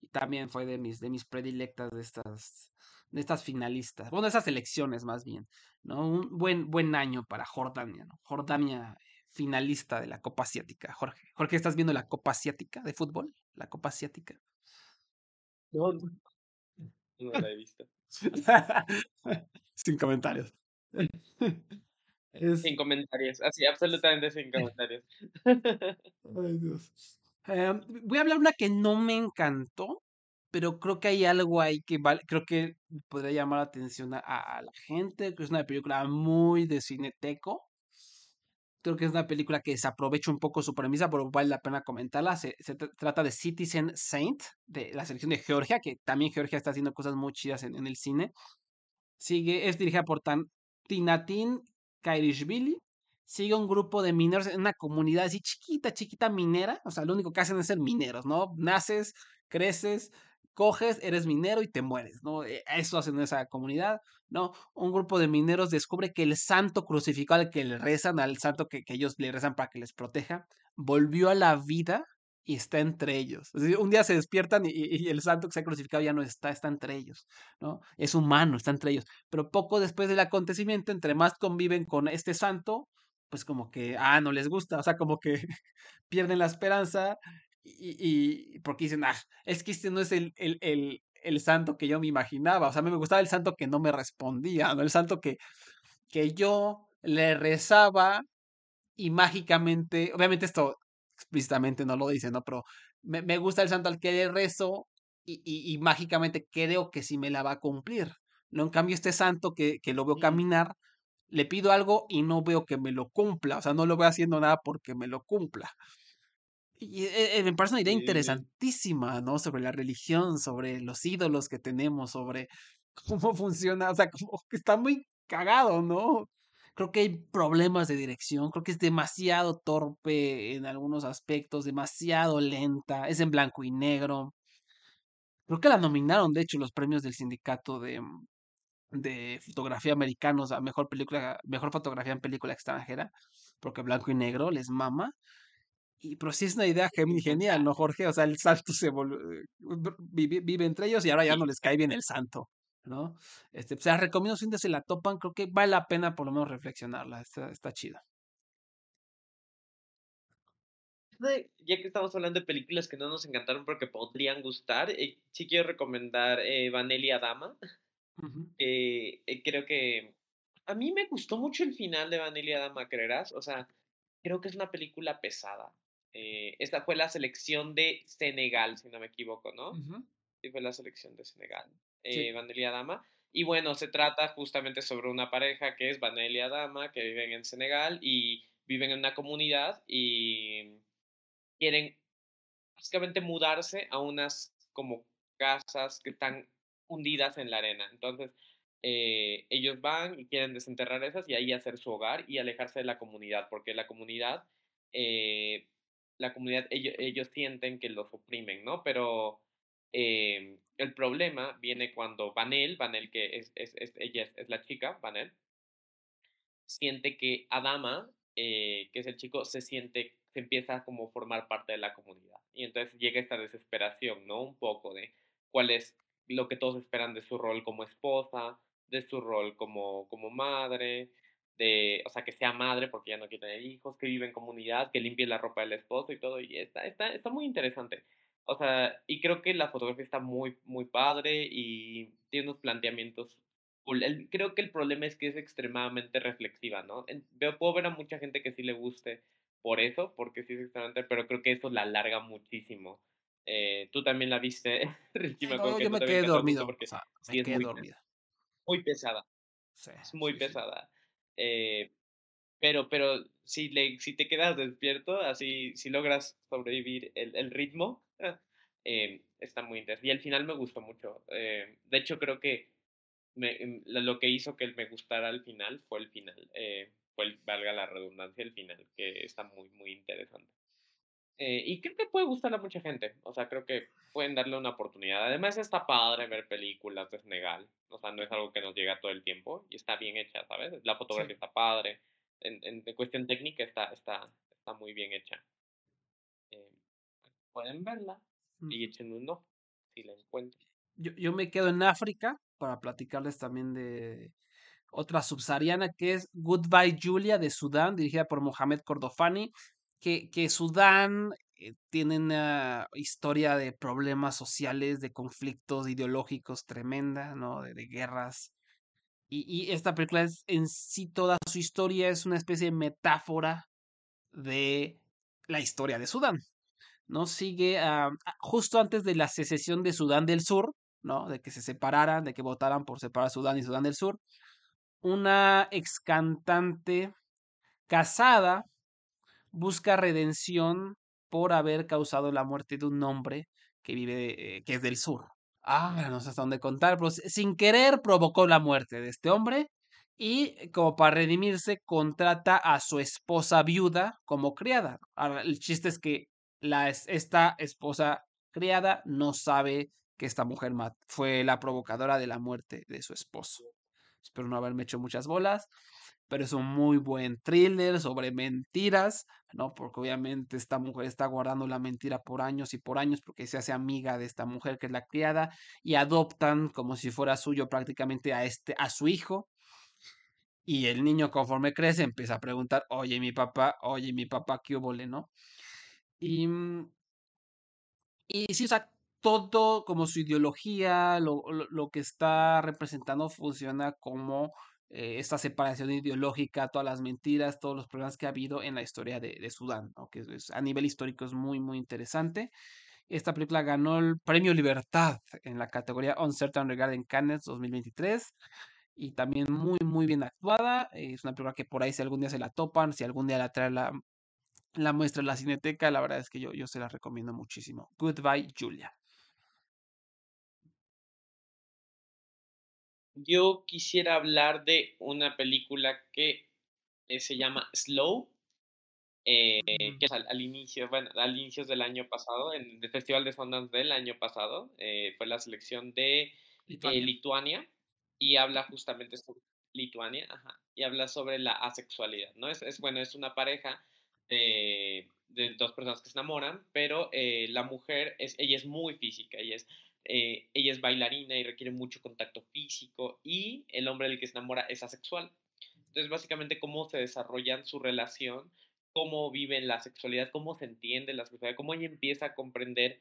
Y también fue de mis, de mis predilectas de estas, de estas finalistas. Bueno, de esas elecciones más bien. ¿no? Un buen, buen año para Jordania, ¿no? Jordania finalista de la Copa Asiática. Jorge, Jorge, ¿estás viendo la Copa Asiática de fútbol? La Copa Asiática. No, no la he visto. sin comentarios. Sin comentarios, así, absolutamente sin comentarios. Ay, Dios. Em, voy a hablar una que no me encantó, pero creo que hay algo ahí que vale, creo que podría llamar la atención a, a la gente, que es una película muy de cineteco, Creo que es una película que desaprovecha un poco su premisa, pero vale la pena comentarla. Se, trata de Citizen Saint, de la selección de Georgia, que también Georgia está haciendo cosas muy chidas en, el cine. Sigue, es dirigida por Tan, Tinatin Kairishvili. Sigue un grupo de mineros en una comunidad así chiquita, chiquita minera. O sea, lo único que hacen es ser mineros, ¿no? Naces, creces, coges, eres minero y te mueres, ¿no? E, eso hacen en esa comunidad, ¿no? Un grupo de mineros descubre que el santo crucificado al que le rezan, al santo que, ellos le rezan para que les proteja, volvió a la vida y está entre ellos. un día se despiertan y, el santo que se ha crucificado ya no está, está entre ellos, ¿no? Es humano, está entre ellos. Pero poco después del acontecimiento, entre más conviven con este santo, pues como que, ah, no les gusta, o sea, como que pierden la esperanza y, porque dicen, ah, es que este no es el, el, el, el, santo que yo me imaginaba. O sea, a mí me gustaba el santo que no me respondía, ¿no? El santo que, que yo le rezaba y mágicamente, obviamente esto explícitamente no lo dice, ¿no? Pero me, me gusta el santo al que le rezo y, y, y mágicamente creo que sí me la va a cumplir. No, en cambio, este santo que, que lo veo caminar, le pido algo y no veo que me lo cumpla. O sea, no lo veo haciendo nada porque me lo cumpla. Y eh, eh, me parece una idea Sí, interesantísima, ¿no? Sobre la religión, sobre los ídolos que tenemos, sobre cómo funciona. O sea, como que está muy cagado, ¿no? Creo que hay problemas de dirección. Creo que es demasiado torpe en algunos aspectos, demasiado lenta. Es en blanco y negro. Creo que la nominaron, de hecho, los premios del sindicato de, mm, de fotografía americanos a mejor película, mejor fotografía en película extranjera, porque blanco y negro les mama. Y, pero sí es una idea genial, ¿no, Jorge? O sea, el santo se eh, vive, vive entre ellos y ahora ya no les cae bien el santo, ¿no? Este, o sea, recomiendo si se la topan, creo que vale la pena por lo menos reflexionarla, está, está chida. ya que estamos hablando de películas que no nos encantaron porque podrían gustar, eh, sí quiero recomendar eh, Vanelli eh, creo que a mí me gustó mucho el final de Vanelli Dama, ¿creerás? O sea, creo que es una película pesada. Eh, esta fue la selección de Senegal, si no me equivoco, ¿no? Sí, fue la selección de Senegal. Sí. Eh, Vanelli Dama. Y bueno, se trata justamente sobre una pareja que es Vanelli Dama, que viven en Senegal y viven en una comunidad y quieren básicamente mudarse a unas como casas que están hundidas en la arena. Entonces, eh, ellos van y quieren desenterrar esas y ahí hacer su hogar y alejarse de la comunidad, porque la comunidad, eh, la comunidad, ellos, sienten que los oprimen, ¿no? Pero eh, el problema viene cuando Vanel, Vanel que es, es, es ella es, es la chica, Vanel, siente que Adama, eh, que es el chico, se siente, se empieza a como formar parte de la comunidad. Y entonces llega esta desesperación, ¿no? Un poco de cuál es lo que todos esperan de su rol como esposa, de su rol como, como madre, de, o sea, que sea madre porque ya no quiere tener hijos, que vive en comunidad, que limpie la ropa del esposo y todo, y está, está, está muy interesante. O sea, y creo que la fotografía está muy, muy padre y tiene unos planteamientos cool. El- creo que el problema es que es extremadamente reflexiva, ¿no? En- Veo, puedo ver a mucha gente que sí le guste por eso, porque sí es extremadamente, pero creo que eso la alarga muchísimo. Eh, tú también la viste, Richie, me No, yo me quedé dormido. porque O sea, sí me es quedé muy, dormido. muy pesada, Sí, es muy sí, sí. Eh, pero, pero si, le, si te quedas despierto, así, si logras sobrevivir el, el ritmo, eh, está muy interesante. Y el final me gustó mucho. Eh, de hecho, creo que me, em, lo que hizo que me gustara al final fue el final. eh, fue, el, valga la redundancia, el final, que está muy, muy interesante. Eh, y creo que puede gustarle a mucha gente. O sea, creo que pueden darle una oportunidad. Además, está padre ver películas de Senegal. O sea, no es algo que nos llega todo el tiempo. Y está bien hecha, ¿sabes? La fotografía Sí. está padre. En, en, en cuestión técnica está, está, está muy bien hecha. Eh, pueden verla y Mm. echen un ojo si la encuentran. Yo, yo me quedo en África para platicarles también de otra subsahariana que es Goodbye Julia de Sudán, dirigida por Mohamed Kordofani, que, que Sudán eh, tiene una historia de problemas sociales, de conflictos ideológicos tremenda, ¿no? De, guerras. Y, y esta película es en sí toda su historia es una especie de metáfora de la historia de Sudán. ¿no? Sigue justo antes de la secesión de Sudán del Sur, ¿no? De que se separaran, de que votaran por separar Sudán y Sudán del Sur. Una ex cantante casada busca redención por haber causado la muerte de un hombre que vive, eh, que es del sur. Ah, no sé hasta dónde contar, pero si- sin querer provocó la muerte de este hombre y eh, como para redimirse contrata a su esposa viuda como criada. Ahora, el chiste es que la, es- esta esposa criada no sabe que esta mujer fue la provocadora de la muerte de su esposo. Espero no haberme hecho muchas bolas, pero es un muy buen thriller sobre mentiras, ¿no? Porque obviamente esta mujer está guardando la mentira por años y por años porque se hace amiga de esta mujer que es la criada y adoptan como si fuera suyo prácticamente a este a su hijo. Y el niño conforme crece empieza a preguntar, oye, mi papá, oye, mi papá, ¿qué hubo, ¿no? Y, mm, y sí, o sea, todo como su ideología, lo, lo- lo que está representando funciona como eh, esta separación ideológica, todas las mentiras, todos los problemas que ha habido en la historia de, Sudán, ¿no? que es- a nivel histórico es muy, muy interesante. Esta película ganó el Premio Libertad en la categoría Uncertain Regard en Cannes 2023 y también muy, muy bien actuada. Es una película que por ahí si algún día se la topan, si algún día la trae la, la muestra en la cineteca, la verdad es que yo, yo se la recomiendo muchísimo. Goodbye, Julia. Yo quisiera hablar de una película que eh, se llama Slow, eh, que es al, al inicio, bueno, al inicios del año pasado, en el Festival de Sundance del año pasado, eh, fue la selección de Lituania. Lituania y habla justamente sobre Lituania, ajá, y habla sobre la asexualidad, ¿no? Es, es bueno, es una pareja de, de dos personas que se enamoran, pero eh, la mujer es, ella es muy física, ella es, eh, ella es bailarina y requiere mucho contacto físico y el hombre del que se enamora es asexual. Entonces, básicamente, cómo se desarrollan su relación, cómo viven la sexualidad, cómo se entiende la sexualidad, cómo ella empieza a comprender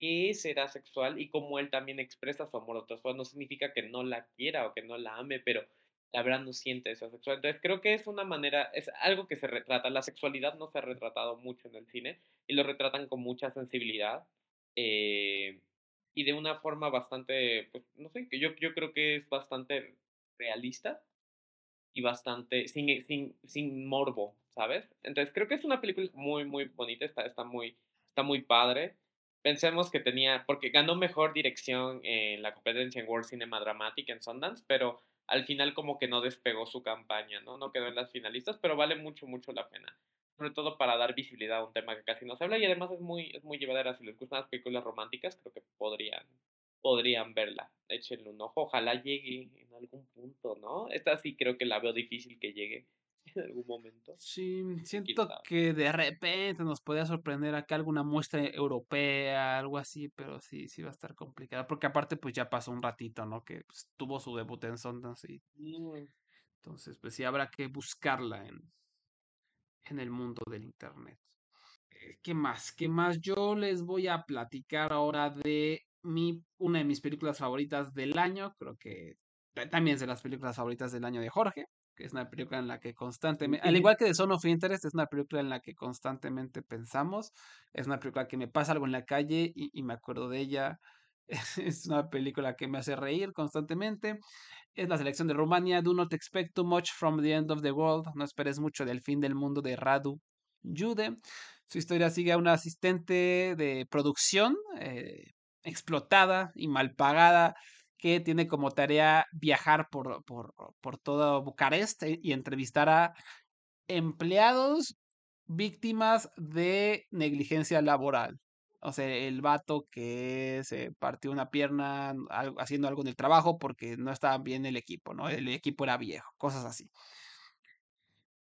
qué es ser asexual y cómo él también expresa su amor a. No significa que no la quiera o que no la ame, pero la verdad no siente eso sexual. Entonces creo que es una manera, es algo que se retrata. La sexualidad no se ha retratado mucho en el cine y lo retratan con mucha sensibilidad eh, y de una forma bastante, pues no sé, que yo, yo creo que es bastante realista y bastante sin, sin, sin morbo, ¿sabes? Entonces creo que es una película muy, muy bonita, está, está, muy, está muy padre. Pensemos que tenía, porque ganó mejor dirección en la competencia en World Cinema Dramatic en Sundance, pero al final como que no despegó su campaña, ¿no? No quedó en las finalistas, pero vale mucho, mucho la pena. Sobre todo para dar visibilidad a un tema que casi no se habla y además es muy, es muy llevadera. Si les gustan las películas románticas, creo que podrían, podrían verla. Échenle un ojo. Ojalá llegue en algún punto, ¿no? Esta sí creo que la veo difícil que llegue en algún momento. Sí, siento Quizá. que de repente nos podría sorprender acá alguna muestra europea, algo así, pero sí, sí va a estar complicada, porque aparte pues ya pasó un ratito, ¿no? Que pues, tuvo su debut en Sundance y Mm, entonces pues sí habrá que buscarla en, en el mundo del internet. Eh, ¿Qué más? ¿Qué más? Yo les voy a platicar ahora de mi, una de mis películas favoritas del año, creo que ta- también es de las películas favoritas del año de Jorge, que es una película en la que constantemente, al igual que de Son of Interest, es una película en la que constantemente pensamos, es una película que me pasa algo en la calle y, y me acuerdo de ella, es una película que me hace reír constantemente, es la selección de Rumania, Do Not Expect Too Much from the End of the World, no esperes mucho del fin del mundo de Radu Jude. Su historia sigue a una asistente de producción eh, explotada y mal pagada que tiene como tarea viajar por, por, por todo Bucarest eh, y entrevistar a empleados víctimas de negligencia laboral. O sea, el vato que se partió una pierna haciendo algo en el trabajo porque no estaba bien el equipo, ¿no? El equipo era viejo, cosas así.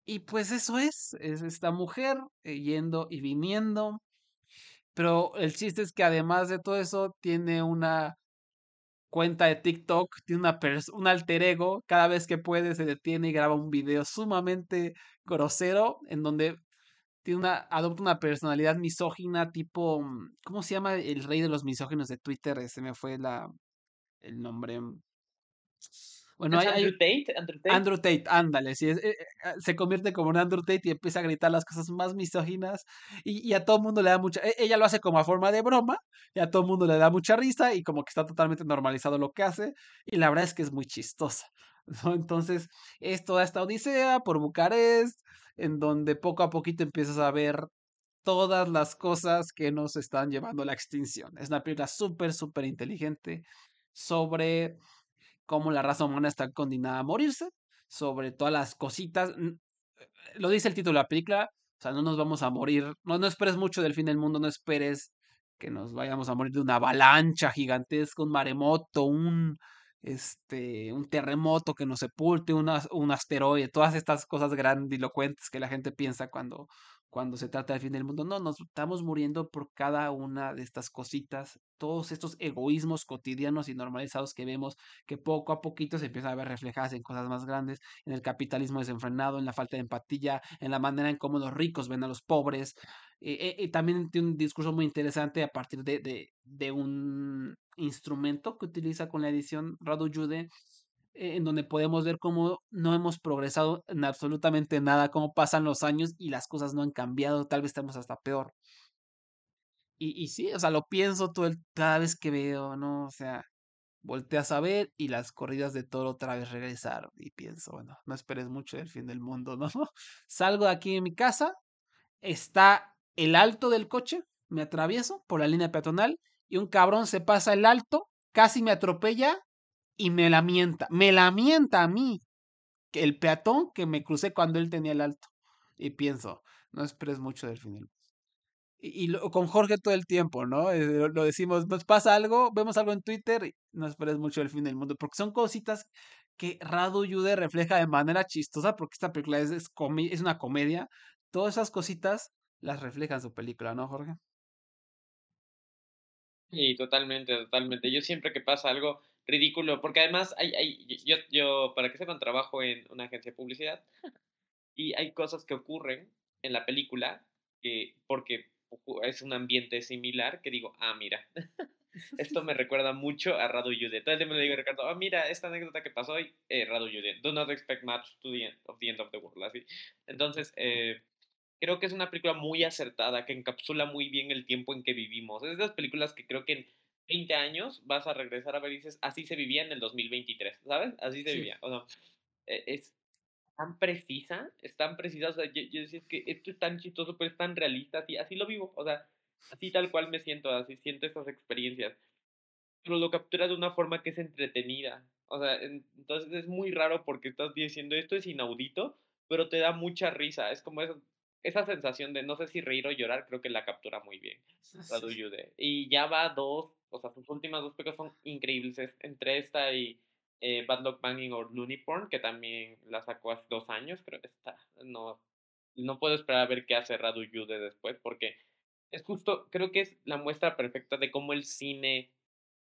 Y pues eso es, es esta mujer eh, yendo y viniendo. Pero el chiste es que además de todo eso, tiene una cuenta de TikTok, tiene una un alter ego. Cada vez que puede se detiene y graba un video sumamente grosero en donde tiene una, adopta una personalidad misógina tipo, mm, ¿cómo se llama el rey de los misóginos de Twitter? Se me fue la, el nombre. Bueno, ¿Es hay, hay- Andrew Tate? Andrew Tate. Andrew Tate, ándale, sí, es- eh, eh, se convierte como en Andrew Tate y empieza a gritar las cosas más misóginas y, y a todo el mundo le da mucha, e- ella lo hace como a forma de broma y a todo el mundo le da mucha risa y como que está totalmente normalizado lo que hace y la verdad es que es muy chistosa, ¿no? Entonces es toda esta odisea por Bucarest en donde poco a poquito empiezas a ver todas las cosas que nos están llevando a la extinción. Es una película súper, súper inteligente sobre cómo la raza humana está condenada a morirse, sobre todas las cositas. eh, Lo dice el título de la película, o sea, no nos vamos a morir, no, no esperes mucho del fin del mundo, no esperes que nos vayamos a morir de una avalancha gigantesca, un maremoto, un, este, un terremoto que nos sepulte, un asteroide, todas estas cosas grandilocuentes que la gente piensa cuando, cuando se trata del fin del mundo. No, nos estamos muriendo por cada una de estas cositas, todos estos egoísmos cotidianos y normalizados que vemos, que poco a poquito se empiezan a ver reflejadas en cosas más grandes, en el capitalismo desenfrenado, en la falta de empatía, en la manera en cómo los ricos ven a los pobres. y también tiene un discurso muy interesante a partir de, de un instrumento que utiliza con la edición Radu Jude, en donde podemos ver cómo no hemos progresado en absolutamente nada, cómo pasan los años y las cosas no han cambiado, tal vez estamos hasta peor. Y, y sí, o sea, lo pienso todo cada vez que veo, ¿no? O sea, volteas a ver y las corridas de toro otra vez regresaron. Y pienso, bueno, no esperes mucho del fin del mundo, ¿no? Salgo de aquí en mi casa, está el alto del coche, me atravieso por la línea peatonal y un cabrón se pasa el alto, casi me atropella y me la mienta. Me la mienta a mí. El peatón que me crucé cuando él tenía el alto. Y pienso, no esperes mucho del final. Y, y con Jorge todo el tiempo, ¿no? Eh, lo, decimos, nos pasa algo, vemos algo en Twitter y no esperes mucho del fin del mundo. Porque son cositas que Radu Yude refleja de manera chistosa, porque esta película es, es, es una comedia. Todas esas cositas las refleja en su película, ¿no, Jorge? Sí, totalmente, totalmente. Yo siempre que pasa algo ridículo, porque además hay, hay yo, yo, para que sepan, trabajo en una agencia de publicidad y hay cosas que ocurren en la película que, porque es un ambiente similar que digo, ah, mira, esto me recuerda mucho a Radu Yude. Todo el tiempo le digo a Ricardo, ah, mira, esta anécdota que pasó hoy, eh, Radu Yude. Do not expect much to the end of the end of the world. Así. Entonces, eh, creo que es una película muy acertada, que encapsula muy bien el tiempo en que vivimos. Es de las películas que creo que en 20 años vas a regresar a ver y dices, así se vivía en el 2023, ¿sabes? Así se vivía. O sea, e, es tan precisa, es tan precisa. O sea, yo, yo decía, es que esto es tan chistoso, pero es tan realista, así, así lo vivo. O sea, así tal cual me siento, así siento estas experiencias. Pero lo captura de una forma que es entretenida. O sea, entonces es muy raro porque estás diciendo esto es inaudito, pero te da mucha risa. Es como eso, esa sensación de no sé si reír o llorar, creo que la captura muy bien. Radu Yude. Y ya va dos, o sea, sus últimas dos películas son increíbles. entre esta y eh, Bad Luck Banging o Looney Porn, que también la sacó hace dos años, creo que está. No, no puedo esperar a ver qué hace Radu Yude después, porque es justo, creo que es la muestra perfecta de cómo el cine,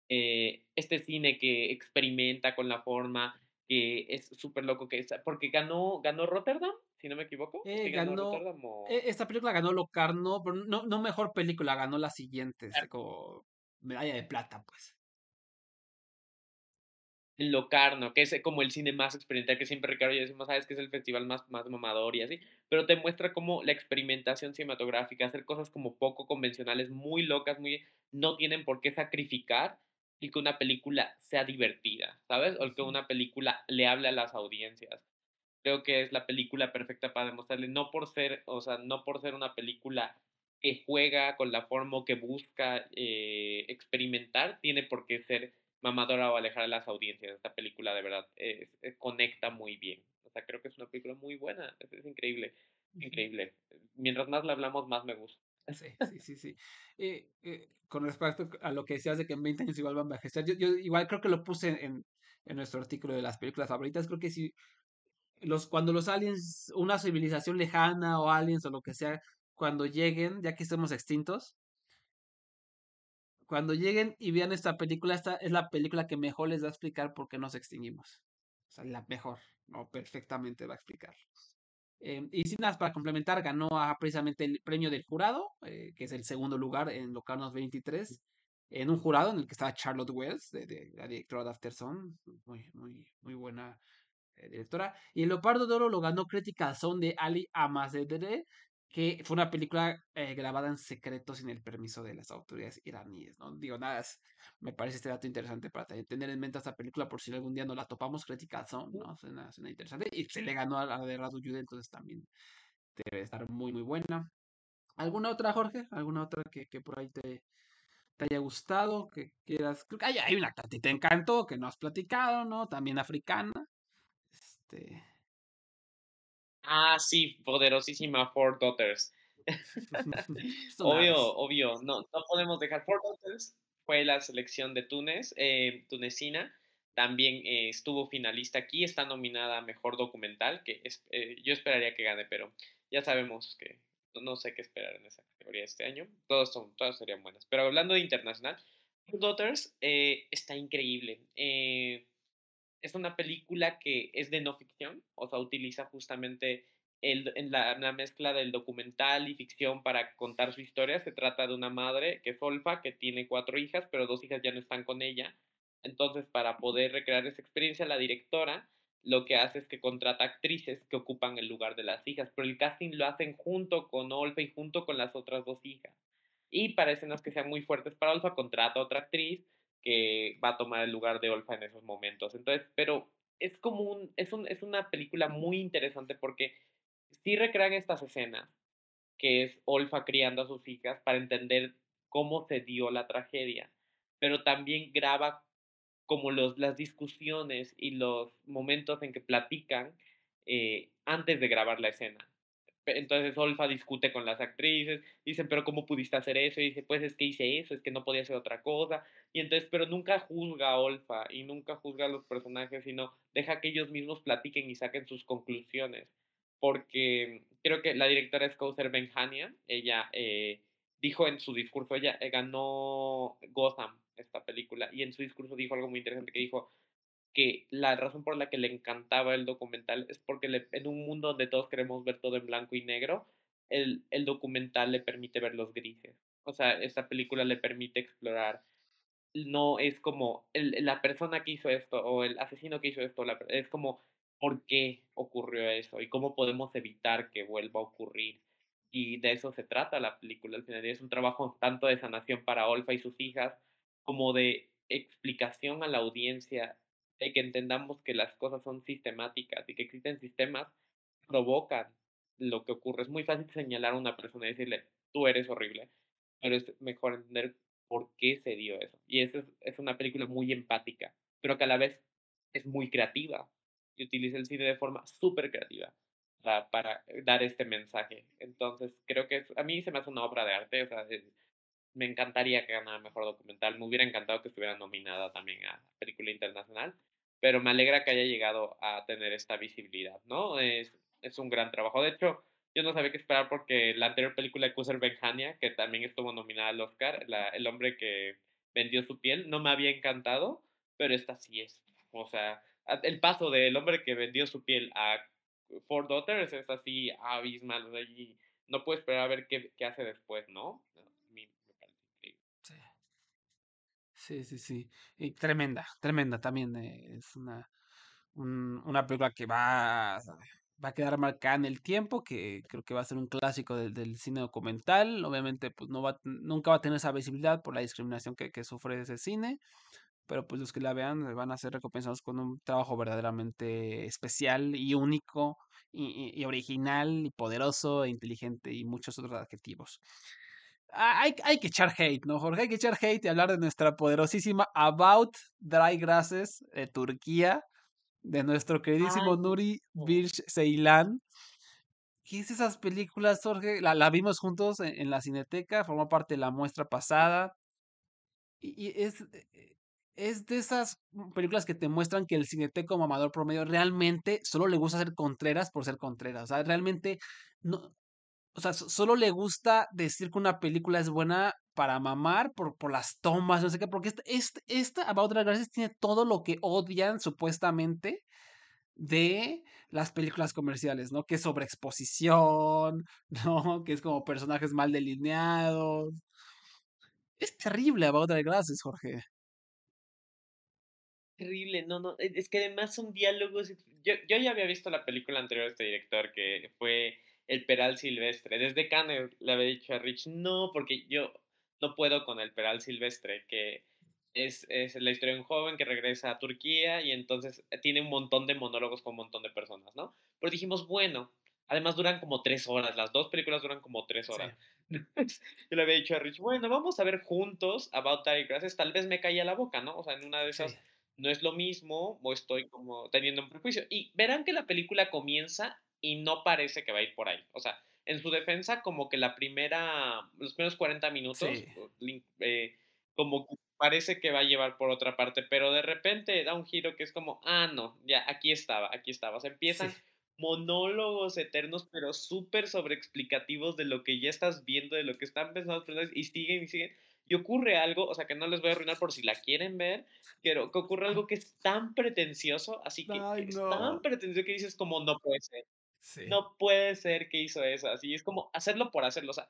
eh, este cine que experimenta con la forma, que es súper loco que es, porque ganó, ganó Rotterdam, si no me equivoco. Eh, ganó, e, esta película ganó Locarno, pero no, no mejor película, ganó la siguiente, como medalla de plata, pues. El Locarno, que es como el cine más experimental que siempre Ricardo y decimos, sabes que es el festival más, más mamador y así, pero te muestra como la experimentación cinematográfica, hacer cosas como poco convencionales, muy locas, muy no tienen por qué sacrificar y que una película sea divertida, ¿sabes? O que una película le hable a las audiencias. Creo que es la película perfecta para demostrarle, no por ser, o sea, no por ser una película que juega con la forma o que busca eh, experimentar, tiene por qué ser mamadora o alejar a las audiencias. Esta película de verdad conecta muy bien. O sea, creo que es una película muy buena, es, increíble, increíble. Mientras más la hablamos, más me gusta. Sí, sí, sí, sí. Eh, eh, con respecto a lo que decías de que en 20 años igual van a envejecer, yo, yo igual creo que lo puse en, en nuestro artículo de las películas favoritas, creo que si los, cuando los aliens, una civilización lejana o aliens o lo que sea, cuando lleguen, ya que estemos extintos, cuando lleguen y vean esta película, esta es la película que mejor les va a explicar por qué nos extinguimos. O sea, la mejor, no perfectamente va a explicar. Eh, y sin nada, para complementar, ganó precisamente el premio del jurado, eh, que es el segundo lugar en Locarnos 23, en un jurado en el que estaba Charlotte Wells, de, la directora de Afterson, muy, muy, muy buena directora. Y el Leopardo de Oro lo ganó Zone de Ali Amazedere, que fue una película grabada en secreto sin el permiso de las autoridades iraníes. No digo nada, me parece este dato interesante para tener en mente esta película por si algún día no la topamos, Zone, ¿no? Suena, suena interesante. Y se le ganó a la de Radu Jude, entonces también debe estar muy, muy buena. ¿Alguna otra, Jorge? ¿Alguna otra que, que por ahí te, haya gustado? Que quieras. Creo que hay, hay una que te encantó, que no has platicado, ¿no? También africana. Este. Ah, sí, poderosísima Four Daughters. obvio, obvio, no, no podemos dejar Four Daughters. Fue la selección de Túnez, eh, tunecina. También eh, estuvo finalista aquí, está nominada a Mejor Documental, que es, eh, yo esperaría que gane, pero ya sabemos que no sé qué esperar en esa categoría este año. Todos son, todas serían buenas. Pero hablando de internacional, Daughters eh, está increíble. Eh, es una película que es de no ficción, o sea, utiliza justamente el, en la, la, mezcla del documental y ficción para contar su historia. Se trata de una madre que es Olfa, que tiene cuatro hijas, pero dos hijas ya no están con ella. Entonces, para poder recrear esa experiencia, la directora lo que hace es que contrata actrices que ocupan el lugar de las hijas, pero el casting lo hacen junto con Olfa y junto con las otras dos hijas. Y para escenas que sean muy fuertes para Olfa, contrata a otra actriz que va a tomar el lugar de Olfa en esos momentos. Entonces, pero es como es, un, es una película muy interesante porque sí recrean estas escenas, que es Olfa criando a sus hijas para entender cómo se dio la tragedia, pero también graba como los, las discusiones y los momentos en que platican eh, antes de grabar la escena. Entonces Olfa discute con las actrices, dicen, pero ¿cómo pudiste hacer eso? Y dice, pues es que hice eso, es que no podía hacer otra cosa. Y entonces, pero nunca juzga a Olfa y nunca juzga a los personajes, sino deja que ellos mismos platiquen y saquen sus conclusiones. Porque creo que la directora es Kauser Benjania, ella eh, dijo en su discurso, ella eh, ganó Gotham esta película. Y en su discurso dijo algo muy interesante que dijo que la razón por la que le encantaba el documental es porque le, en un mundo donde todos queremos ver todo en blanco y negro, el, el documental le permite ver los grises. O sea, esta película le permite explorar. No es como el, la persona que hizo esto o el asesino que hizo esto, la, es como por qué ocurrió eso y cómo podemos evitar que vuelva a ocurrir. Y de eso se trata la película al final. Es un trabajo tanto de sanación para Olfa y sus hijas, como de explicación a la audiencia de que entendamos que las cosas son sistemáticas y que existen sistemas que provocan lo que ocurre. Es muy fácil señalar a una persona y decirle, tú eres horrible, pero es mejor entender por qué se dio eso. Y eso es, una película muy empática, pero que a la vez es muy creativa y utiliza el cine de forma súper creativa para, dar este mensaje. Entonces, creo que a mí se me hace una obra de arte, me encantaría que ganara mejor documental. Me hubiera encantado que estuviera nominada también a película internacional, pero me alegra que haya llegado a tener esta visibilidad, ¿no? Es, es un gran trabajo. De hecho, yo no sabía qué esperar porque la anterior película de Kusser Benjania, que también estuvo nominada al Oscar, la, El hombre que vendió su piel, no me había encantado, pero esta sí es. O sea, el paso del hombre que vendió su piel a Four Daughters es así abismal. O sea, y no puedo esperar a ver qué, qué hace después, ¿no? Sí, sí, sí. Y tremenda, tremenda también. eh, es una, un- una película que va, a- va a quedar marcada en el tiempo, que creo que va a ser un clásico del, cine documental. Obviamente, pues no va, nunca va a tener esa visibilidad por la discriminación que, sufre ese cine, pero pues los que la vean eh, van a ser recompensados con un trabajo verdaderamente especial y único y original y poderoso e inteligente y muchos otros adjetivos. Ah, Hay, hay que echar hate, ¿no, Jorge? Hay que echar hate y hablar de nuestra poderosísima About Dry Grasses de Turquía, de nuestro queridísimo Ay, Nuri no. Bilge Ceylan. ¿Qué es esas películas, Jorge? La, la vimos juntos en, en la Cineteca, formó parte de la muestra pasada. Y, y es, eh, es de esas películas que te muestran que el cineteco mamador promedio realmente solo le gusta hacer contreras por ser contreras. O sea, realmente no, o sea, so- solo le gusta decir que una película es buena para mamar por, por las tomas, no sé qué, porque esta, este, esta About Drag Races tiene todo lo que odian supuestamente de las películas comerciales, ¿no? Que es sobreexposición, ¿no? Que es como personajes mal delineados. Es terrible About Drag Races, Jorge. Terrible, no, no, e- es que además son diálogos. Yo, yo ya había visto la película anterior de este director que fue El Peral Silvestre. Desde Cannes le había dicho a Rich, no, porque yo no puedo con El Peral Silvestre, que es, es la historia de un joven que regresa a Turquía y entonces tiene un montón de monólogos con un montón de personas, ¿no? Pero dijimos, bueno, además duran como tres horas, las dos películas duran como tres Sí. horas. Yo le había dicho a Rich, bueno, vamos a ver juntos About Time Gracias, tal vez me caía la boca, ¿no? O sea, en una de esas Sí. no es lo mismo o estoy como teniendo un prejuicio. Y verán que la película comienza y no parece que va a ir por ahí. O sea, en su defensa, como que la primera, los primeros 40 minutos, Sí. lin- eh, como que parece que va a llevar por otra parte, pero de repente da un giro que es como, ah, no, ya, aquí estaba, aquí estaba. O sea, empiezan Sí. monólogos eternos, pero súper sobreexplicativos de lo que ya estás viendo, de lo que están pensando y siguen y siguen. Y ocurre algo, o sea, que no les voy a arruinar por si la quieren ver, pero que ocurre algo que es tan pretencioso, así que Ay, es tan pretencioso que dices como no puede ser. Sí. No puede ser que hizo eso, así es como hacerlo por hacerlo, o sea,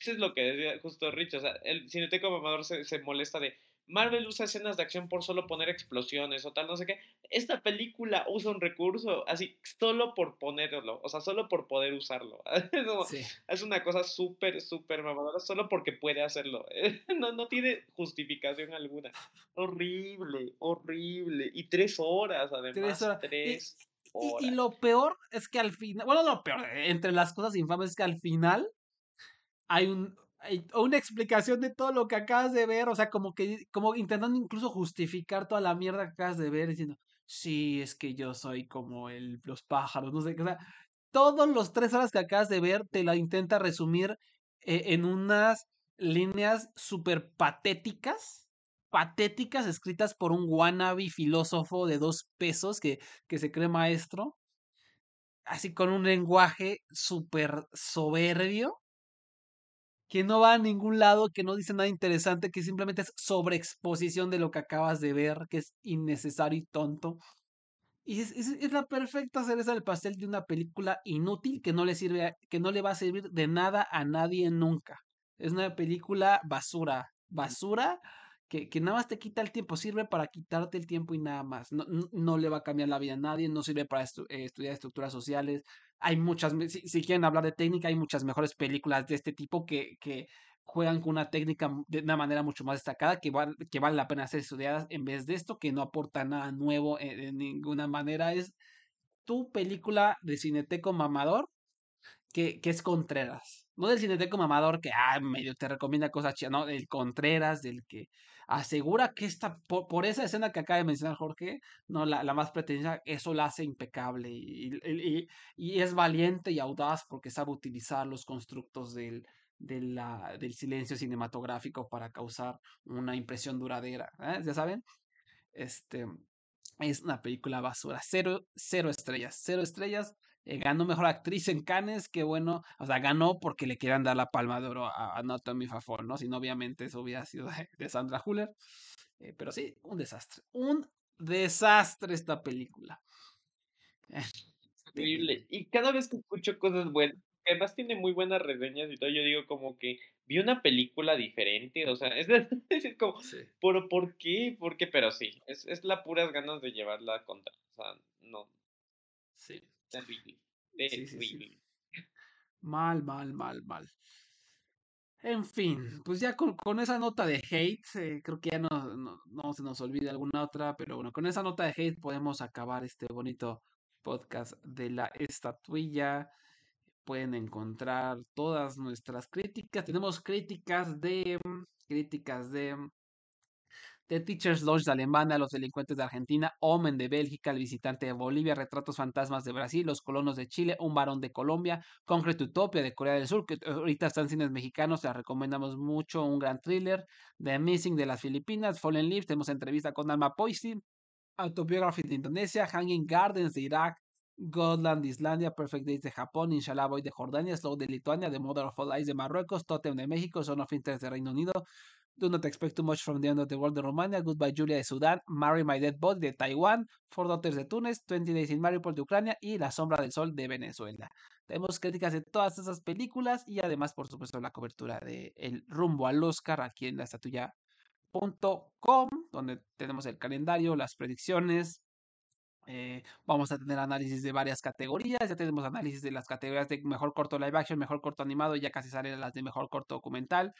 eso es lo que decía justo Rich, o sea, el Cineteco Mamador se, se molesta de Marvel usa escenas de acción por solo poner explosiones o tal, no sé qué. Esta película usa un recurso así solo por ponerlo, o sea, solo por poder usarlo. Sí. es una cosa súper, súper mamadora, solo porque puede hacerlo. No, no tiene justificación alguna. Horrible, horrible. Y tres horas, además. Tres horas. Tres Y, lo peor es que al final, bueno, lo peor, eh, entre las cosas infames es que al final hay un hay una explicación de todo lo que acabas de ver, o sea, como que como intentando incluso justificar toda la mierda que acabas de ver diciendo, "Sí, es que yo soy como el los pájaros", no sé qué, o sea, todos los tres horas que acabas de ver te la intenta resumir eh, en unas líneas súper patéticas, patéticas escritas por un wannabe filósofo de dos pesos que, que se cree maestro, así con un lenguaje súper soberbio, que no va a ningún lado, que no dice nada interesante, que simplemente es sobreexposición de lo que acabas de ver, que es innecesario y tonto. Y es, la perfecta cereza del pastel de una película inútil que no le sirve, que no le va a servir de nada a nadie nunca. Es una película basura, basura que, nada más te quita el tiempo, sirve para quitarte el tiempo y nada más. No, no, no le va a cambiar la vida a nadie, no sirve para eh, estudiar estructuras sociales. Hay muchas, si, quieren hablar de técnica, hay muchas mejores películas de este tipo que, que juegan con una técnica de una manera mucho más destacada, que, val- que vale la pena ser estudiadas en vez de esto, que no aporta nada nuevo en, en ninguna manera. Es tu película de cineteco mamador que, que es Contreras. No del cineteco mamador que ah, medio te recomienda cosas chidas, no, del Contreras, del que asegura que esta, por, por esa escena que acaba de mencionar Jorge, no, la, la más pretensiosa, eso la hace impecable y, y- y- y es valiente y audaz porque sabe utilizar los constructos del, de la- del silencio cinematográfico para causar una impresión duradera. ¿eh? ¿Ya saben? Este, es una película basura. Cero, cero estrellas. Cero estrellas. Eh, ganó mejor actriz en Cannes. Que bueno. O sea, ganó porque le quieran dar la palma de oro a, a Tommy Fafol, ¿no? Si no, obviamente eso hubiera sido de, de Sandra Huller. Eh, pero sí, un desastre. Un desastre esta película. Horrible. Y cada vez que escucho cosas buenas, que además tiene muy buenas reseñas y todo, yo digo como que vi una película diferente, o sea, es, como, Sí. ¿por, ¿por qué? ¿Por qué? Pero sí, es, es la puras ganas de llevarla contra, o sea, no, Sí. Terrible, Sí, sí. Mal, mal, mal, mal. En fin, pues ya con, con esa nota de hate, eh, creo que ya no, no, no se nos olvide alguna otra, pero bueno, con esa nota de hate podemos acabar este bonito podcast de la estatuilla. Pueden encontrar todas nuestras críticas. Tenemos críticas de mm, críticas de mm, The Teacher's Lodge de Alemania, Los Delincuentes de Argentina, Omen de Bélgica, El Visitante de Bolivia, Retratos Fantasmas de Brasil, Los Colonos de Chile, Un Varón de Colombia, Concrete Utopia de Corea del Sur, que ahorita están cines mexicanos, les recomendamos mucho, un gran thriller, The Missing de las Filipinas, Fallen Leaves, tenemos entrevista con Alma Poisi, Autobiography de Indonesia, Hanging Gardens de Irak, Godland de Islandia, Perfect Days de Japón, Inshallah Boy de Jordania, Slow de Lituania, The Mother of All Lies de Marruecos, Totem de México, Son of Interest de Reino Unido, Do Not Expect Too Much from the End of the World de Rumania, Goodbye Julia de Sudán, Marry My Dead Body de Taiwán, Four Daughters de Túnez, 20 Days in Mariupol de Ucrania y La Sombra del Sol de Venezuela. Tenemos críticas de todas esas películas y además, por supuesto, la cobertura de El Rumbo al Oscar aquí en la estatuya.com, donde tenemos el calendario, las predicciones, eh, vamos a tener análisis de varias categorías. Ya tenemos análisis de las categorías de mejor corto live action, mejor corto animado. y Ya casi salen las de mejor corto documental.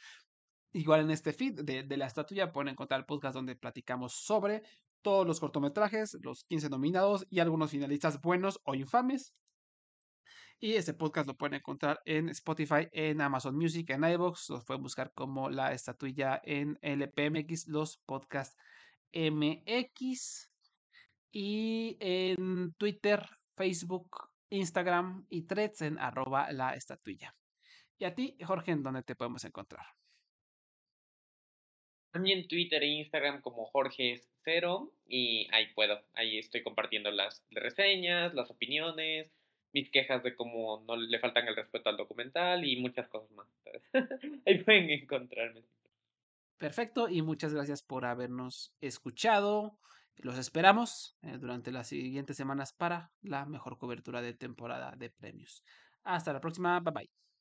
Igual en este feed de, de la estatua pueden encontrar el podcast donde platicamos sobre todos los cortometrajes, los 15 nominados y algunos finalistas buenos o infames. Y este podcast lo pueden encontrar en Spotify, en Amazon Music, en iVoox. Los pueden buscar como la estatuilla en LPMX, los podcast MX. Y en Twitter, Facebook, Instagram y threads en arroba la estatuilla. Y a ti, Jorge, ¿en dónde te podemos encontrar? También Twitter e Instagram como Jorge Cero y ahí puedo, ahí estoy compartiendo las reseñas, las opiniones, mis quejas de cómo no le faltan el respeto al documental y muchas cosas más. Ahí pueden encontrarme. Perfecto, y muchas gracias por habernos escuchado. Los esperamos eh, durante las siguientes semanas para la mejor cobertura de temporada de premios. Hasta la próxima, bye bye.